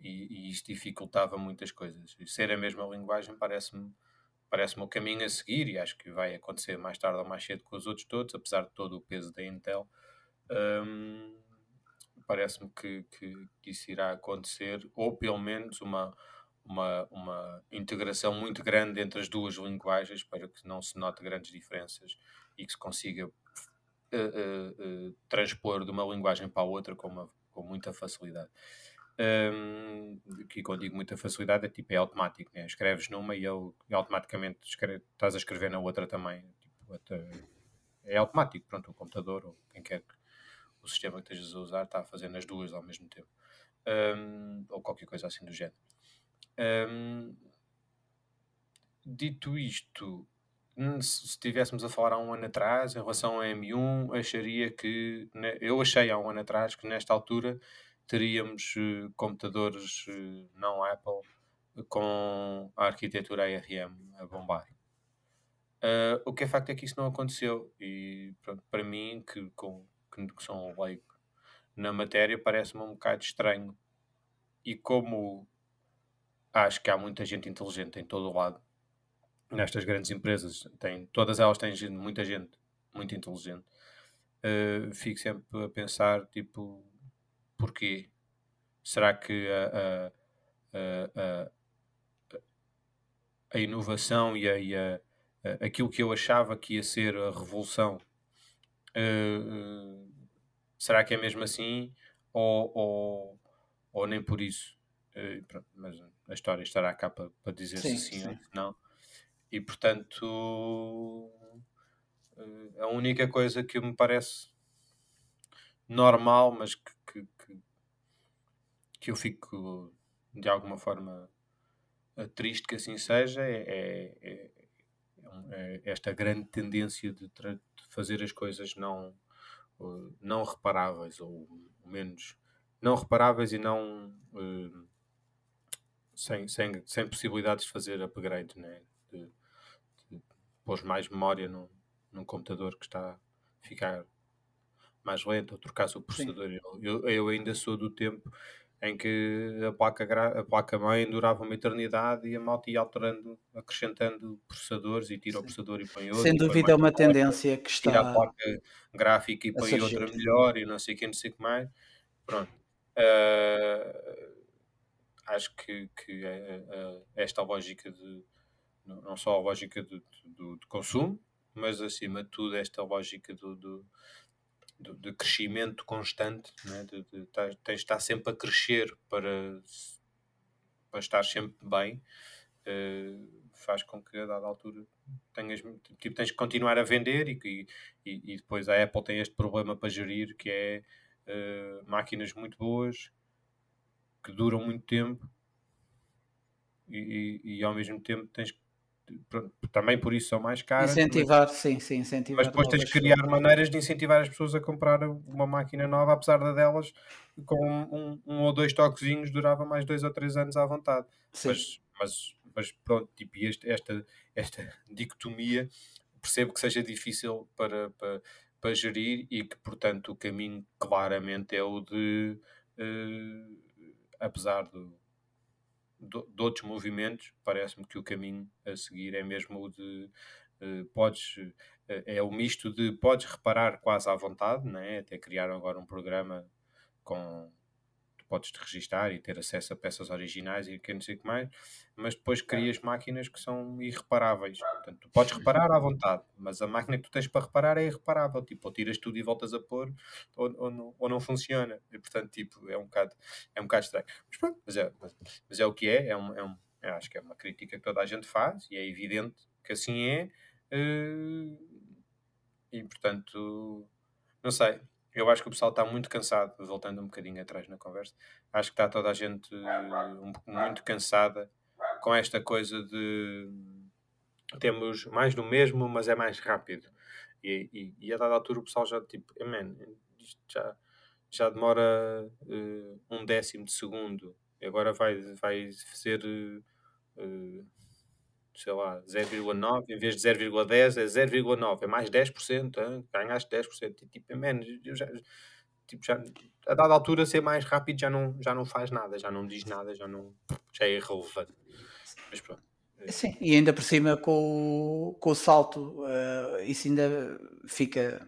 e, e isso dificultava muitas coisas. E ser a mesma linguagem parece-me parece-me o caminho a seguir e acho que vai acontecer mais tarde ou mais cedo com os outros todos, apesar de todo o peso da Intel. Um, parece-me que, que, que, isso irá acontecer, ou pelo menos uma, uma, uma integração muito grande entre as duas linguagens para que não se note grandes diferenças e que se consiga uh, uh, transpor de uma linguagem para a outra com, uma, com muita facilidade. Um, que quando digo muita facilidade é tipo é automático, né? escreves numa e ele automaticamente escreve, estás a escrever na outra também. Tipo, até, é automático, pronto, o computador ou quem quer que o sistema que estejas a usar está a fazer nas duas ao mesmo tempo. Um, ou qualquer coisa assim do género. Um, dito isto, se estivéssemos a falar há um ano atrás, em relação ao M1, acharia que, eu achei há um ano atrás que nesta altura teríamos uh, computadores uh, não Apple com a arquitetura ARM a bombar. Uh, o que é facto é que isso não aconteceu e pronto, para mim, que, com, que, que sou um leigo na matéria, parece-me um bocado estranho. E como acho que há muita gente inteligente em todo o lado, nestas grandes empresas, tem, todas elas têm gente, muita gente muito inteligente, uh, fico sempre a pensar, tipo, porquê? Será que a, a, a, a inovação e a, e aquilo que eu achava que ia ser a revolução, uh, será que é mesmo assim? Ou, ou, ou nem por isso? Pronto, mas a história estará cá para, para dizer sim, se sim, sim. ou não. E portanto, a única coisa que me parece normal, mas que, que, que, que eu fico de alguma forma triste que assim seja, é, é, é, esta grande tendência de, de, fazer as coisas não, não reparáveis, ou menos não reparáveis e não uh, sem, sem, sem possibilidades de fazer upgrade, né? de, pôr mais memória num, num computador que está a ficar mais lento, ou trocar o processador. Eu, eu ainda sou do tempo em que a placa, a placa mãe durava uma eternidade e a malta ia alterando, acrescentando processadores e tira o processador e põe outro. Sem dúvida é uma placa, tendência que está. Tira a placa gráfica e põe outra melhor e não sei o que, não sei o que mais. Pronto. Uh, acho que, que uh, esta lógica de. Não só a lógica de, de, de, consumo, mas acima de tudo esta lógica do, do de, de crescimento constante, né? de, de, tá, tens de estar sempre a crescer para, para estar sempre bem, uh, faz com que a dada altura tenhas, tipo, tens que continuar a vender e, e, e depois a Apple tem este problema para gerir que é uh, máquinas muito boas que duram muito tempo e, e, e, ao mesmo tempo tens que também por isso são mais caras. Incentivar, mas, sim, sim, incentivar. Mas depois tens de criar maneiras de incentivar as pessoas a comprar uma máquina nova, apesar de delas, com um, um, ou dois toquezinhos, durava mais dois ou três anos à vontade. Mas, mas, mas pronto, tipo, este, esta, esta dicotomia percebo que seja difícil para, para, para gerir e que, portanto, o caminho claramente é o de, uh, apesar do de outros movimentos, parece-me que o caminho a seguir é mesmo o de uh, podes uh, é o misto de podes reparar quase à vontade, né? até criar agora um programa com podes te registar e ter acesso a peças originais e que não sei o que mais, mas depois crias máquinas que são irreparáveis. Portanto, tu podes reparar à vontade, mas a máquina que tu tens para reparar é irreparável. Tipo, ou tiras tudo e voltas a pôr, ou, ou, não, ou não funciona. E, portanto, tipo, é um bocado, é um bocado estranho. Mas pronto, mas é, mas, mas é o que é. é, um, é um, acho que é uma crítica que toda a gente faz e é evidente que assim é. Uh, e, portanto, não sei eu acho que o pessoal está muito cansado, voltando um bocadinho atrás na conversa, acho que está toda a gente um, muito cansada com esta coisa de temos mais do mesmo, mas é mais rápido. E, e, e a dada altura o pessoal já tipo, man, isto já, já demora uh, um décimo de segundo, agora vai, vai ser uh, sei lá, 0,9 em vez de 0,10 é 0,9, é mais 10%, hein? ganhaste 10%. E, tipo, man, já, tipo, já, a dada altura ser mais rápido já não, já não faz nada, já não diz nada, já, não, já é irrelevante. Mas pronto. Sim, e ainda por cima com, o, com o salto, uh, isso ainda fica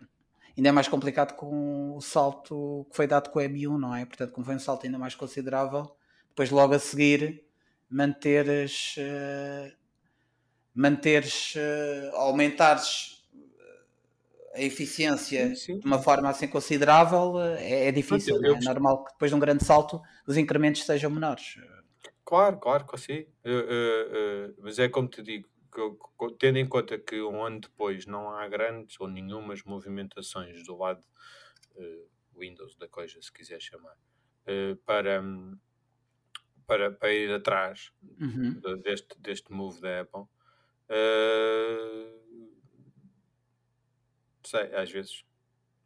ainda é mais complicado com o salto que foi dado com o M1, não é? Portanto, como foi um salto ainda mais considerável, depois logo a seguir manteres uh, manteres, uh, aumentares eh, a eficiência sim, sim. de uma forma assim considerável é, é difícil. Eu, eu, é? normal que depois de um grande salto os incrementos sejam menores. Claro, claro que sim. Uh, uh, mas é como te digo, que, tendo em conta que um ano depois não há grandes ou nenhumas movimentações do lado Windows da coisa, se quiser chamar, para, para, para ir atrás uhum. deste, deste move da Apple, Uh, sei, às vezes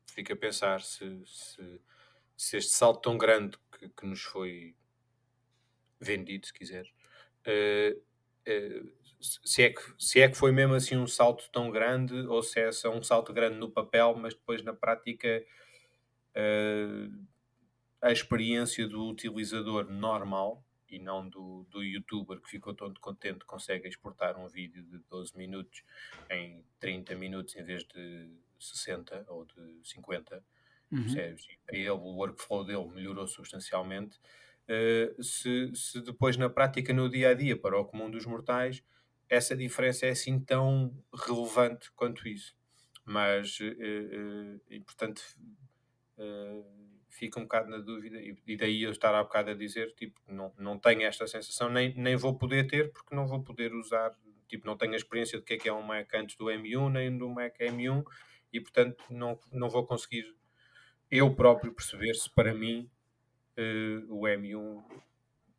fico a pensar se, se, se este salto tão grande que, que nos foi vendido, se quiser, uh, uh, se, é que, se é que foi mesmo assim um salto tão grande ou se é só um salto grande no papel, mas depois na prática a experiência do utilizador normal e não do, do youtuber que ficou todo contente consegue exportar um vídeo de 12 minutos em 30 minutos em vez de 60 ou de 50 uhum. percebes? E para ele o workflow dele melhorou substancialmente uh, se, se depois na prática no dia a dia para o comum dos mortais essa diferença é assim tão relevante quanto isso mas uh, uh, e portanto fica um bocado na dúvida, e, e daí eu estar há bocado a dizer, tipo, não, não tenho esta sensação, nem, nem vou poder ter, porque não vou poder usar, tipo, não tenho a experiência de que é que é um Mac antes do M1, nem do Mac M1, e portanto não, não vou conseguir eu próprio perceber se para mim uh, o M1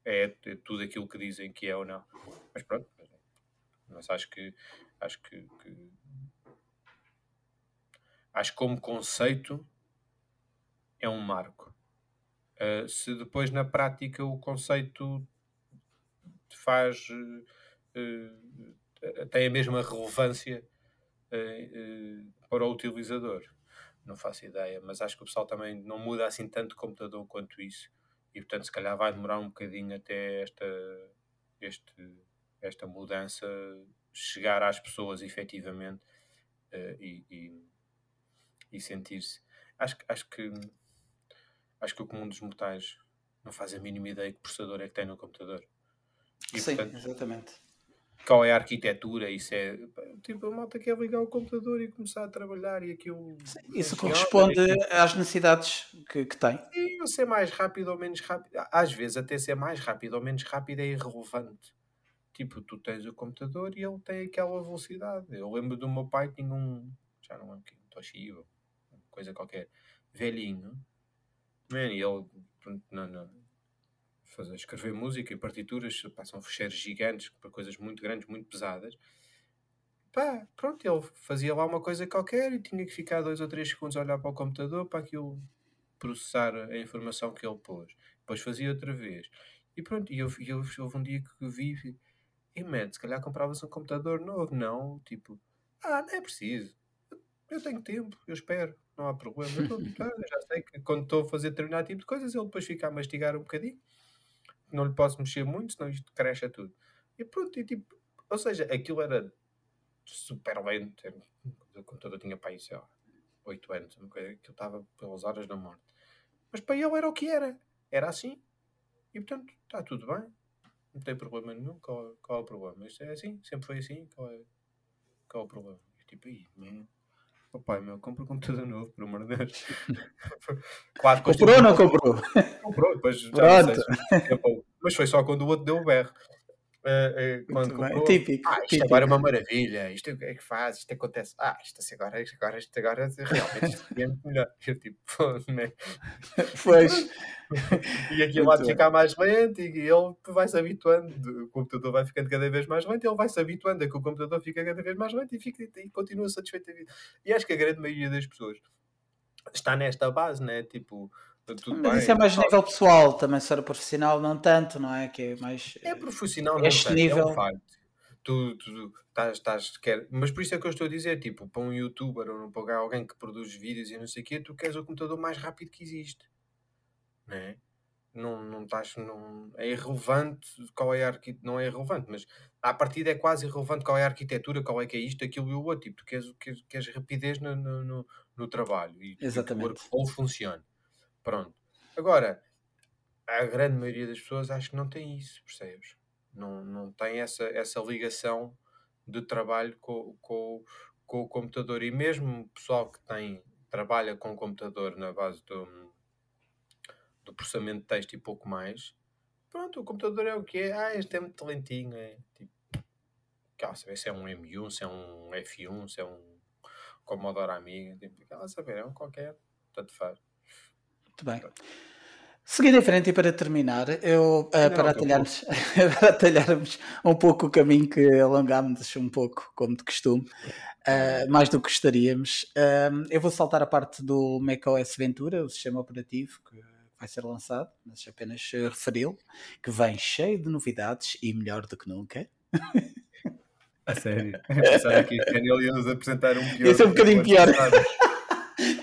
é, é, tudo aquilo que dizem que é ou não. Mas pronto, mas acho que acho que, que acho que como conceito é um marco. Uh, se depois na prática o conceito faz uh, tem a mesma relevância uh, para o utilizador, não faço ideia, mas acho que o pessoal também não muda assim tanto o computador quanto isso e portanto se calhar vai demorar um bocadinho até esta, este, esta mudança chegar às pessoas efetivamente e, e, e sentir-se. Acho, acho que acho que o comum dos mortais não faz a mínima ideia que processador é que tem no computador. E, Sim, portanto, exatamente. Qual é a arquitetura? Isso é tipo a malta quer ligar o computador e começar a trabalhar e aquilo. Sim, isso corresponde às necessidades que, que tem. Sim, ser mais rápido ou menos rápido. Às vezes, até ser mais rápido ou menos rápido é irrelevante. Tipo, tu tens o computador e ele tem aquela velocidade. Eu lembro do meu pai tinha um. Já não lembro que um Toshiba, coisa qualquer, velhinho Man, e ele não, não, fazer, escrever música e partituras passam fecheiros gigantes para coisas muito grandes, muito pesadas. Pá, pronto, ele fazia lá uma coisa qualquer e tinha que ficar dois ou três segundos a olhar para o computador para aquilo processar a informação que ele pôs. Depois fazia outra vez. E pronto, e eu, eu, houve um dia que vi e, man, se calhar compravas um computador novo. Não, tipo, ah, não é preciso. Eu tenho tempo, eu espero não há problema. Eu, tô, eu já sei que quando estou a fazer determinado tipo de coisas, ele depois fica a mastigar um bocadinho. Não lhe posso mexer muito, senão isto cresce tudo. E pronto, e tipo, ou seja, aquilo era super lento. O computador tinha aí, sei lá, 8 anos, uma coisa que eu estava pelas horas da morte. Mas para ele era o que era. Era assim. E portanto, está tudo bem. Não tem problema nenhum. Qual, qual é o problema? Isto é assim, sempre foi assim. Qual é, qual é o problema? E, tipo, aí, man, Oh pai, meu, compra um computador novo, por amor de Deus. Claro, comprou ou não comprou? Comprou, depois já não sei. Mas foi só quando o outro deu o berro. Uh, uh, quando comprou, típico, ah, isto típico. agora é uma maravilha, isto é que faz, isto acontece, ah, isto assim agora, isto agora, isto agora realmente isto é muito melhor. Eu tipo, né? Pois. e aquilo vai ficar mais lento e ele vai se habituando, o computador vai ficando cada vez mais lento, ele vai se habituando a que o computador fica cada vez mais lento e, fica, e continua satisfeito a vida. E acho que a grande maioria das pessoas está nesta base, né? Tipo, tudo Mas bem, isso é mais nível pessoal, também se era profissional não tanto, não é? Que é mais. É profissional, não este tanto, nível. É um facto. Tu, tu estás, estás, quer... Mas por isso é que eu estou a dizer, tipo, para um youtuber ou para alguém que produz vídeos e não sei o quê, tu queres o computador mais rápido que existe. Não é? Não, não estás, não, é irrelevante qual é a arquitetura, não é irrelevante, mas à partida é quase irrelevante qual é a arquitetura, qual é que é isto, aquilo e o outro, tipo, tu queres, queres, queres rapidez no, no, no, no trabalho e Exatamente. que o workflow funcione. Pronto. Agora, a grande maioria das pessoas acho que não tem isso, percebes? Não, não tem essa, essa ligação de trabalho com, com, com o computador. E mesmo o pessoal que tem, trabalha com o computador na base do, do processamento de texto e pouco mais, pronto, o computador é o que é. Ah, este é muito lentinho. É tipo, quer saber se é um M1, se é um F1, se é um Commodore Amiga. Tipo, quer saber, é um qualquer, tanto faz. Muito bem. Seguindo em frente e para terminar, eu, uh, Não, para, atalharmos, para atalharmos um pouco o caminho que alongámos um pouco, como de costume, uh, mais do que gostaríamos, uh, eu vou saltar a parte do macOS Ventura, o sistema operativo que vai ser lançado, mas apenas referi-lo, que vem cheio de novidades e melhor do que nunca. A sério? Eu pensava que ele ia nos apresentar um pior. Esse é um bocadinho pior.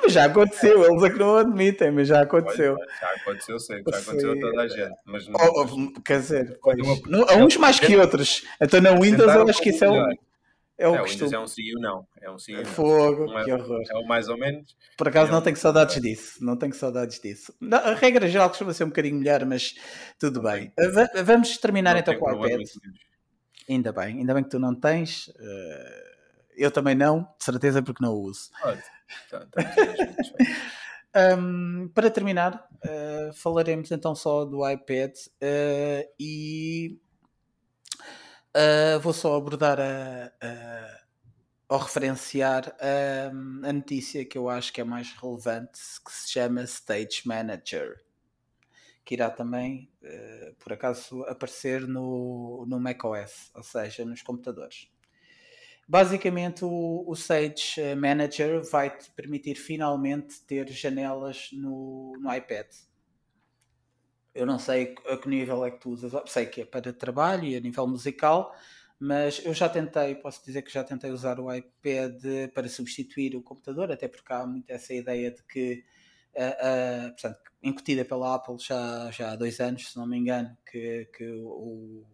Mas já aconteceu, eles é que não admitem, mas já aconteceu. já aconteceu, sei, já aconteceu a toda a gente. Mas não... oh, quer dizer, pois, não, há uns mais que outros. Então na Windows eu acho que isso é um. É, o é, Windows é um sim ou não. É um sim ou não. Fogo, é, que horror. É o mais ou menos. Por acaso é não tenho saudades disso. Não tenho saudades disso. Não, a regra geral costuma ser um bocadinho melhor, mas tudo bem. Vamos terminar não então com o iPad. Ainda bem, ainda bem que tu não tens. Uh, eu também não, de certeza, porque não o uso. Pode. Tá, tá um, para terminar, uh, falaremos então só do iPad uh, e uh, vou só abordar a, a, ou referenciar a, a notícia que eu acho que é mais relevante, que se chama Stage Manager, que irá também, por acaso, aparecer no, no macOS, ou seja, nos computadores. Basicamente, o, o, Sage eh, Manager vai te permitir finalmente ter janelas no, no iPad. Eu não sei a que nível é que tu usas, sei que é para trabalho e a nível musical, mas eu já tentei, posso dizer que já tentei usar o iPad para substituir o computador, até porque há muito essa ideia de que, uh, uh, portanto, incutida pela Apple já, já há dois anos, se não me engano, que, que o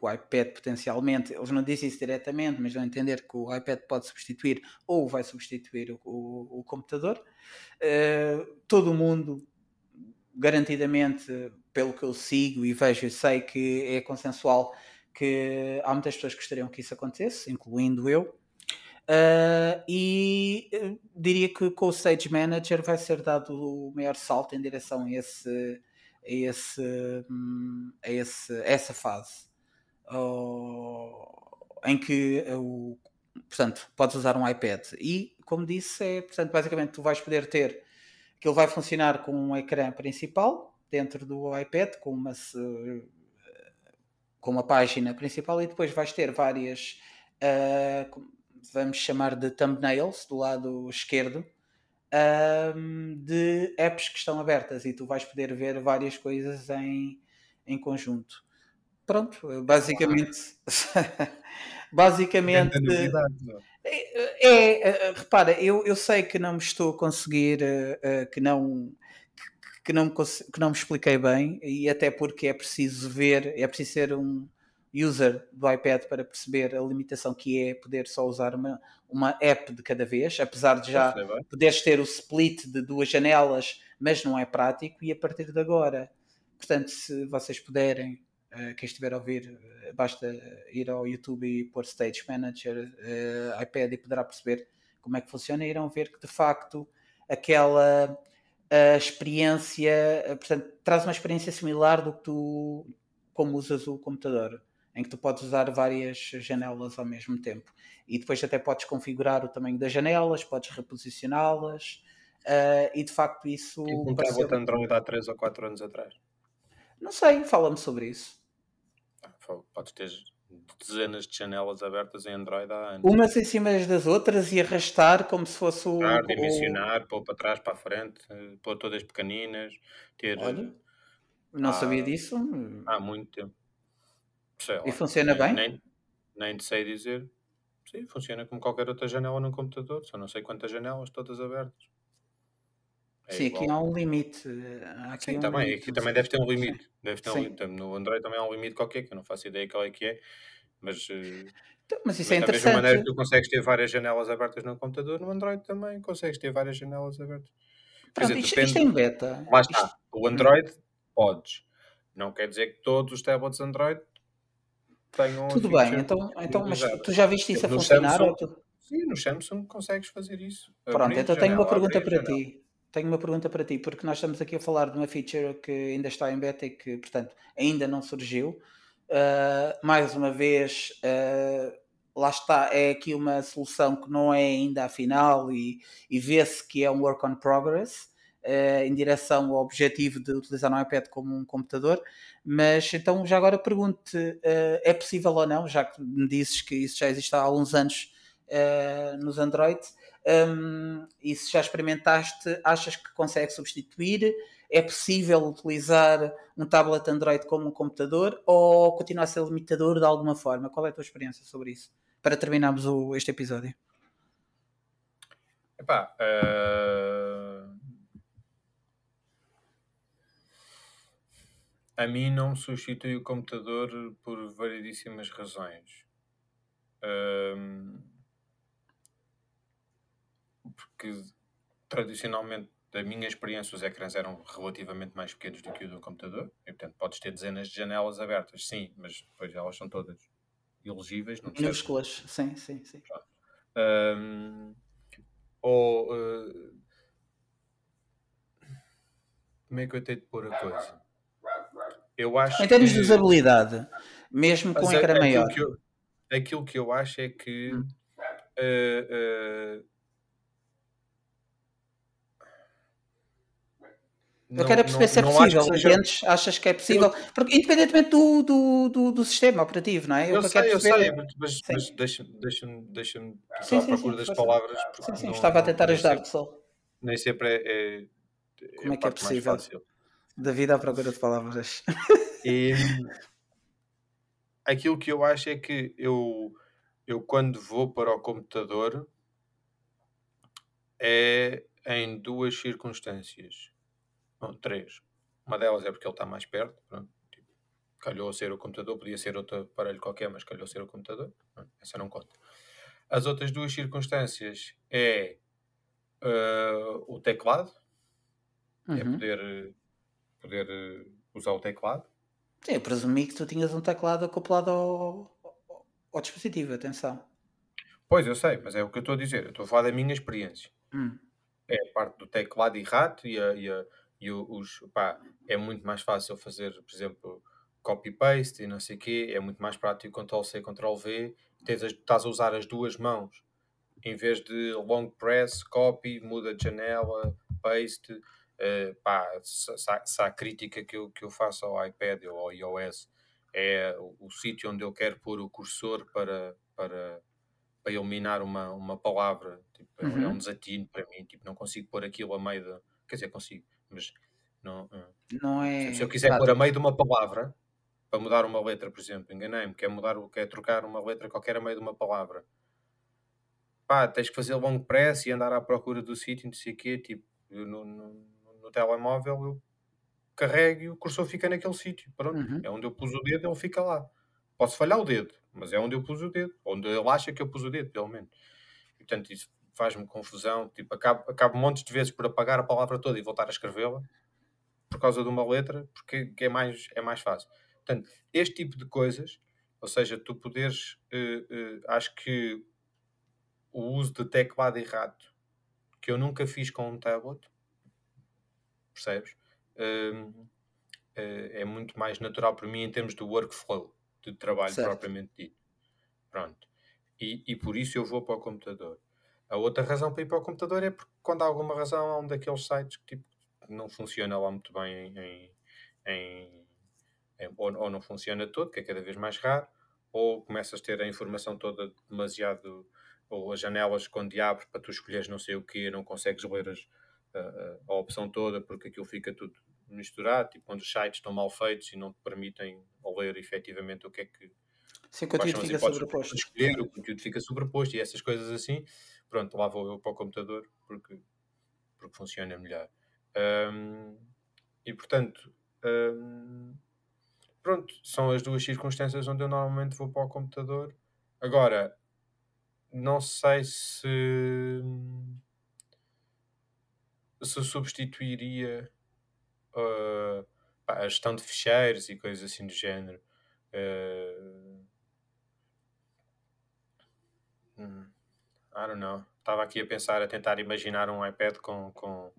o iPad potencialmente, eles não dizem isso diretamente, mas vão entender que o iPad pode substituir ou vai substituir o, o, o computador. Uh, todo o mundo, garantidamente, pelo que eu sigo e vejo e sei que é consensual, que há muitas pessoas que gostariam que isso acontecesse, incluindo eu. Uh, e uh, diria que com o Sage Manager vai ser dado o maior salto em direção a, esse, a, esse, hum, a esse, essa fase em que o, portanto, podes usar um iPad. E, como disse, é, portanto, basicamente tu vais poder ter que ele vai funcionar com um ecrã principal dentro do iPad, com uma, com uma página principal, e depois vais ter várias, uh, vamos chamar de thumbnails do lado esquerdo. de apps que estão abertas e tu vais poder ver várias coisas em, em conjunto pronto, basicamente. basicamente. É, é, é, repara, eu, eu sei que não me estou a conseguir, uh, que não. Que não, me, que não me expliquei bem, e até porque é preciso ver, é preciso ser um user do iPad para perceber a limitação que é poder só usar uma, uma app de cada vez, apesar de já poderes ter o split de duas janelas, mas não é prático, e a partir de agora, portanto, se vocês puderem quem estiver a ouvir, uh, basta ir ao YouTube e pôr Stage Manager uh, iPad e poderá perceber como é que funciona e irão ver que de facto aquela experiência, portanto, traz uma experiência similar do que tu, como usas o computador, em que tu podes usar várias janelas ao mesmo tempo. E depois até podes configurar o tamanho das janelas, podes reposicioná-las, e de facto isso. E como pareceu... estava o Android há 3 ou 4 anos atrás. Não sei, fala-me sobre isso podes ter dezenas de janelas abertas em Android há anos. Umas em cima das outras e arrastar como se fosse o. Arrastar, dimensionar, pôr para trás, para a frente, pôr todas pequeninas. Ter, Olha, não há, sabia disso. Há muito tempo. Lá, e funciona nem, bem? Nem, nem sei dizer. Sim, funciona como qualquer outra janela no computador, só não sei quantas janelas, todas abertas. É Sim, igual. aqui há um limite. Aqui Sim, um também, limite, aqui também deve ter um limite. Deve ter um limite. No Android também há um limite qualquer, que eu não faço ideia qual é que é, mas. Eh, então, mas isso é interessante. Da mesma maneira que tu consegues ter várias janelas abertas no computador, no Android também consegues ter várias janelas abertas. Pronto, dizer, isto, isto é em beta. Lá está. Isto... O Android podes. Não quer dizer que todos os tablets Android tenham. Tudo bem, então, então mas tu já viste isso a funcionar? Samsung, tu... Sim, no Samsung consegues fazer isso. Pronto, então tenho uma pergunta para ti tenho uma pergunta para ti, porque nós estamos aqui a falar de uma feature que ainda está em beta e que, portanto, ainda não surgiu. Uh, mais uma vez, uh, lá está, é aqui uma solução que não é ainda a final e, e vê-se que é um work on progress. uh, em direção ao objetivo de utilizar um iPad como um computador. Mas então, já agora pergunto-te: uh, é possível ou não, já que me dizes que isso já existe há alguns anos nos Android, um, e se já experimentaste, achas que consegue substituir? É possível utilizar um tablet Android como um computador ou continua a ser limitador de alguma forma? Qual é a tua experiência sobre isso? Para terminarmos o, este episódio. Epá, uh... a mim não substitui o computador por variedíssimas razões. Uh porque tradicionalmente, da minha experiência, os ecrãs eram relativamente mais pequenos do que o do computador. E, portanto, podes ter dezenas de janelas abertas, sim, mas depois elas são todas elegíveis. Minúsculas, sim, sim, sim. Um, ou. Uh, como é que eu tenho de pôr a coisa? Eu acho em termos que... de usabilidade, mesmo com um ecrã maior. Que eu, aquilo que eu acho é que hum. uh, uh, Eu quero perceber se é possível. Que seja... Achas que é possível? Porque, independentemente do, do, do, do, sistema operativo, não é? Eu, eu sei, eu sei, mas, mas deixa-me deixa deixa estar à procura das palavras. Sim, sim, não, estava a tentar ajudar-te só. Nem sempre é. é, é Como é que é possível? Da vida à procura de palavras. E aquilo que eu acho é que eu, eu quando vou para o computador é em duas circunstâncias Bom, três. Uma delas é porque ele está mais perto. Pronto. Tipo, calhou a ser o computador, podia ser outro aparelho qualquer, mas calhou a ser o computador. Pronto, essa não conta. As outras duas circunstâncias é uh, o teclado. É uhum. É poder, poder usar o teclado. Sim, eu presumi que tu tinhas um teclado acoplado ao, ao, ao dispositivo, atenção. Pois, eu sei, mas é o que eu estou a dizer. Eu estou a falar da minha experiência. Hum. É a parte do teclado e rato e a, e a, e os, pá, é muito mais fácil fazer, por exemplo, copy-paste e não sei o quê, é muito mais prático Ctrl-C, Ctrl-V, estás a usar as duas mãos, em vez de long press, copy, muda de janela, paste, uh, pá, se, se, há crítica que eu, que eu faço ao iPad ou ao iOS, é o, o sítio onde eu quero pôr o cursor para, para, para eliminar uma, uma palavra, tipo, é uhum. é um desatino para mim, tipo, não consigo pôr aquilo a meio de, quer dizer, consigo, mas não, não é. Se eu quiser pôr a meio de uma palavra para mudar uma letra, por exemplo, enganei-me, quer mudar, quer trocar uma letra qualquer a meio de uma palavra. Pá, tens que fazer long press e andar à procura do sítio, não sei o quê, tipo, no, no, no, telemóvel eu carrego e o cursor fica naquele sítio, pronto, uhum. é onde eu pus o dedo, ele fica lá. Posso falhar o dedo, mas é onde eu pus o dedo, onde ele acha que eu pus o dedo, pelo menos. E, portanto, isso faz-me confusão. Tipo, acabo, acabo montes de vezes por apagar a palavra toda e voltar a escrevê-la por causa de uma letra, porque é mais, é mais fácil. Portanto, este tipo de coisas, ou seja, tu poderes, uh, uh, acho que o uso de teclado e rato, que eu nunca fiz com um tablet, percebes? Uh, é muito mais natural para mim em termos de workflow, de trabalho certo. propriamente dito. Pronto. E, e por isso eu vou para o computador. A outra razão para ir para o computador é porque quando há alguma razão há um daqueles sites que tipo, não funciona lá muito bem em, em, em ou, ou, não funciona todo, que é cada vez mais raro, ou começas a ter a informação toda demasiado, ou as janelas quando abres para tu escolheres não sei o que, não consegues ler as, a, a, opção toda porque aquilo fica tudo misturado, tipo quando os sites estão mal feitos e não te permitem ler efetivamente o que é que Sim, o conteúdo fica sobreposto. Escolher, o conteúdo fica sobreposto e essas coisas assim pronto, lá vou eu para o computador porque, porque funciona melhor. Um, e portanto, um, pronto, são as duas circunstâncias onde eu normalmente vou para o computador. Agora, não sei se se substituiria uh, a gestão de ficheiros e coisas assim do género. Uh, I don't know. Estava aqui a pensar, a tentar imaginar um iPad com, com,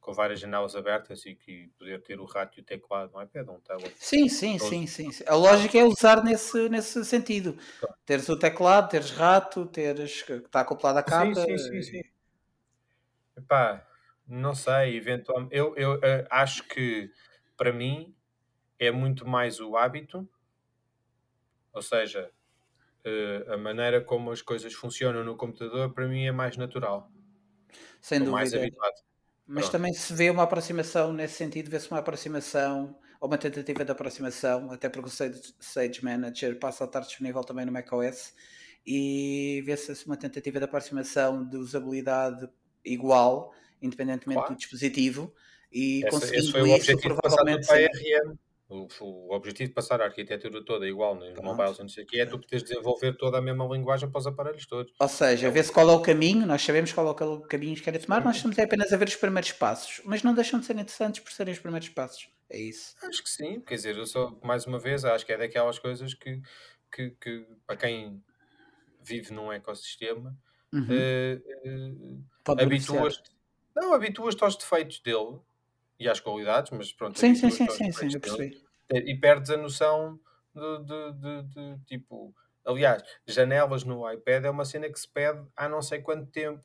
com várias janelas abertas e que poder ter o rato e o teclado no iPad, um tablet. Sim, sim, sim, sim. A lógica é usar nesse, nesse sentido. Teres o teclado, teres rato, teres que está acoplado à capa. Sim, sim, sim. sim. Epá, Não sei, eventualmente. Eu, eu uh, acho que para mim é muito mais o hábito, ou seja, uh, a maneira como as coisas funcionam no computador, para mim é mais natural. Sem Estou dúvida. mais habituado. Mas Pronto. também se vê uma aproximação nesse sentido, vê-se uma aproximação ou uma tentativa de aproximação, até porque o Sage, Manager passa a estar disponível também no macOS e vê-se uma tentativa de aproximação de usabilidade igual, independentemente claro. do dispositivo, e Essa, conseguindo esse foi o objetivo isso, provavelmente. Para a RM. O, o, objetivo de passar a arquitetura toda igual nos Pronto. mobiles, não sei o que, é tu poderes desenvolver toda a mesma linguagem para os aparelhos todos. Ou seja, então, vê-se qual é o caminho, nós sabemos qual é o caminho que querem tomar, nós estamos apenas a ver os primeiros passos, mas não deixam de ser interessantes por serem os primeiros passos. É isso. Acho que sim, quer dizer, eu só, mais uma vez, acho que é daquelas coisas que, que, que para quem vive num ecossistema, uhum. uh, uh, habituas-te. Não, habituas-te aos defeitos dele e às qualidades, mas pronto. Sim, sim, sim, sim, sim, eu percebi. E perdes a noção de, de, de, de, tipo. Aliás, janelas no iPad é uma cena que se pede há não sei quanto tempo.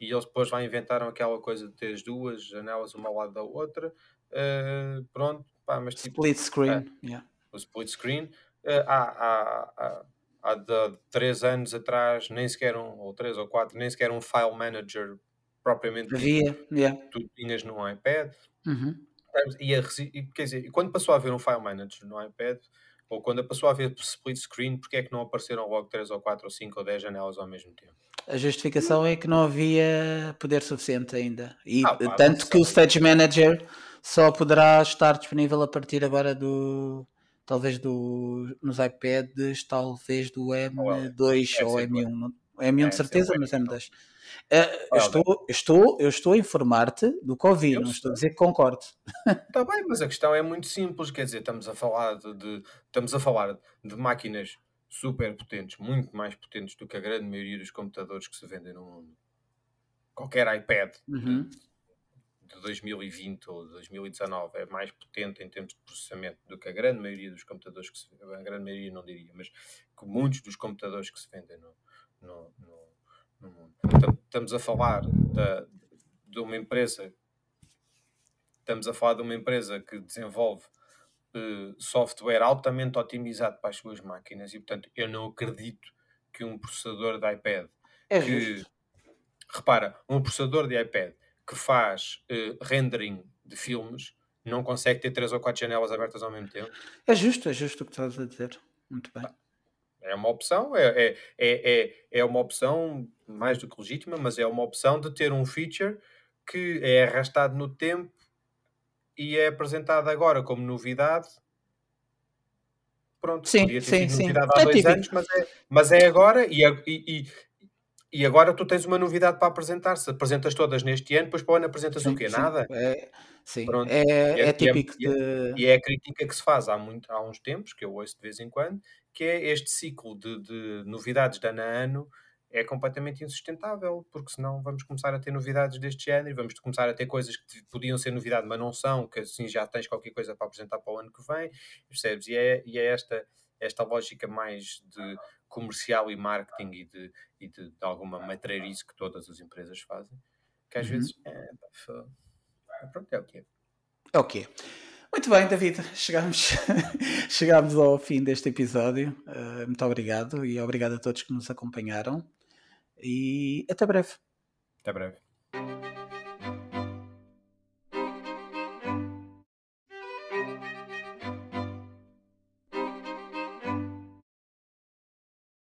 E eles depois lá inventaram aquela coisa de ter as duas janelas uma ao lado da outra. Uh, pronto, pá, mas tipo, Split screen, yeah. O split screen. Uh, há, há, há, há de três anos atrás, nem sequer um, ou três ou quatro, nem sequer um file manager propriamente Havia, yeah. tu tinhas no iPad. Uhum. E, a, quer dizer, quando passou a haver um file manager no iPad, ou quando passou a haver split screen, porque é que não apareceram logo 3 ou 4 ou 5 ou 10 janelas ao mesmo tempo? A justificação é que não havia poder suficiente ainda. E ah, pá, tanto que o Stage Manager só poderá estar disponível a partir agora do talvez do nos iPads, talvez do M2 é, ou M1. M1 de certeza, mas M2. Uh, estou, estou, eu estou a informar-te do Covid, não estou a dizer que concordo. Está bem, mas a questão é muito simples, quer dizer, estamos a falar de, estamos a falar de máquinas super potentes, muito mais potentes do que a grande maioria dos computadores que se vendem no mundo. Qualquer iPad uhum. de, de 2020 ou de 2019 é mais potente em termos de processamento do que a grande maioria dos computadores que se a grande maioria não diria, mas que muitos dos computadores que se vendem no, no, no no mundo. Estamos a falar da, de uma empresa, estamos a falar de uma empresa que desenvolve uh, software altamente otimizado para as suas máquinas e, portanto, eu não acredito que um processador de iPad é que, justo. repara, um processador de iPad que faz uh, rendering de filmes não consegue ter três ou quatro janelas abertas ao mesmo tempo. É justo, é justo o que estás a dizer. Muito bem. É uma opção, é, é, é, é, é uma opção mais do que legítima, mas é uma opção de ter um feature que é arrastado no tempo e é apresentado agora como novidade. Pronto, sim, podia ter sim, sido novidade sim. há é dois anos, mas é, mas é agora e, e, e agora tu tens uma novidade para apresentar. Se apresentas todas neste ano, depois para o ano apresentas sim, o quê? Sim. Nada? É, sim, Pronto. é, é, é típico e é, de... e é a crítica que se faz há, muito, há uns tempos, que eu ouço de vez em quando, que é este ciclo de, de novidades de ano a ano é completamente insustentável, porque senão vamos começar a ter novidades deste género e vamos começar a ter coisas que podiam ser novidade, mas não são, que assim já tens qualquer coisa para apresentar para o ano que vem, percebes? E é, e é esta, esta lógica mais de comercial e marketing e de, e de, de alguma matreirice que todas as empresas fazem, que às uhum. vezes é, pronto, é o que é. É o que é. Muito bem, David, chegamos, chegamos ao fim deste episódio. Uh, muito obrigado e obrigado a todos que nos acompanharam. E até breve. Até breve.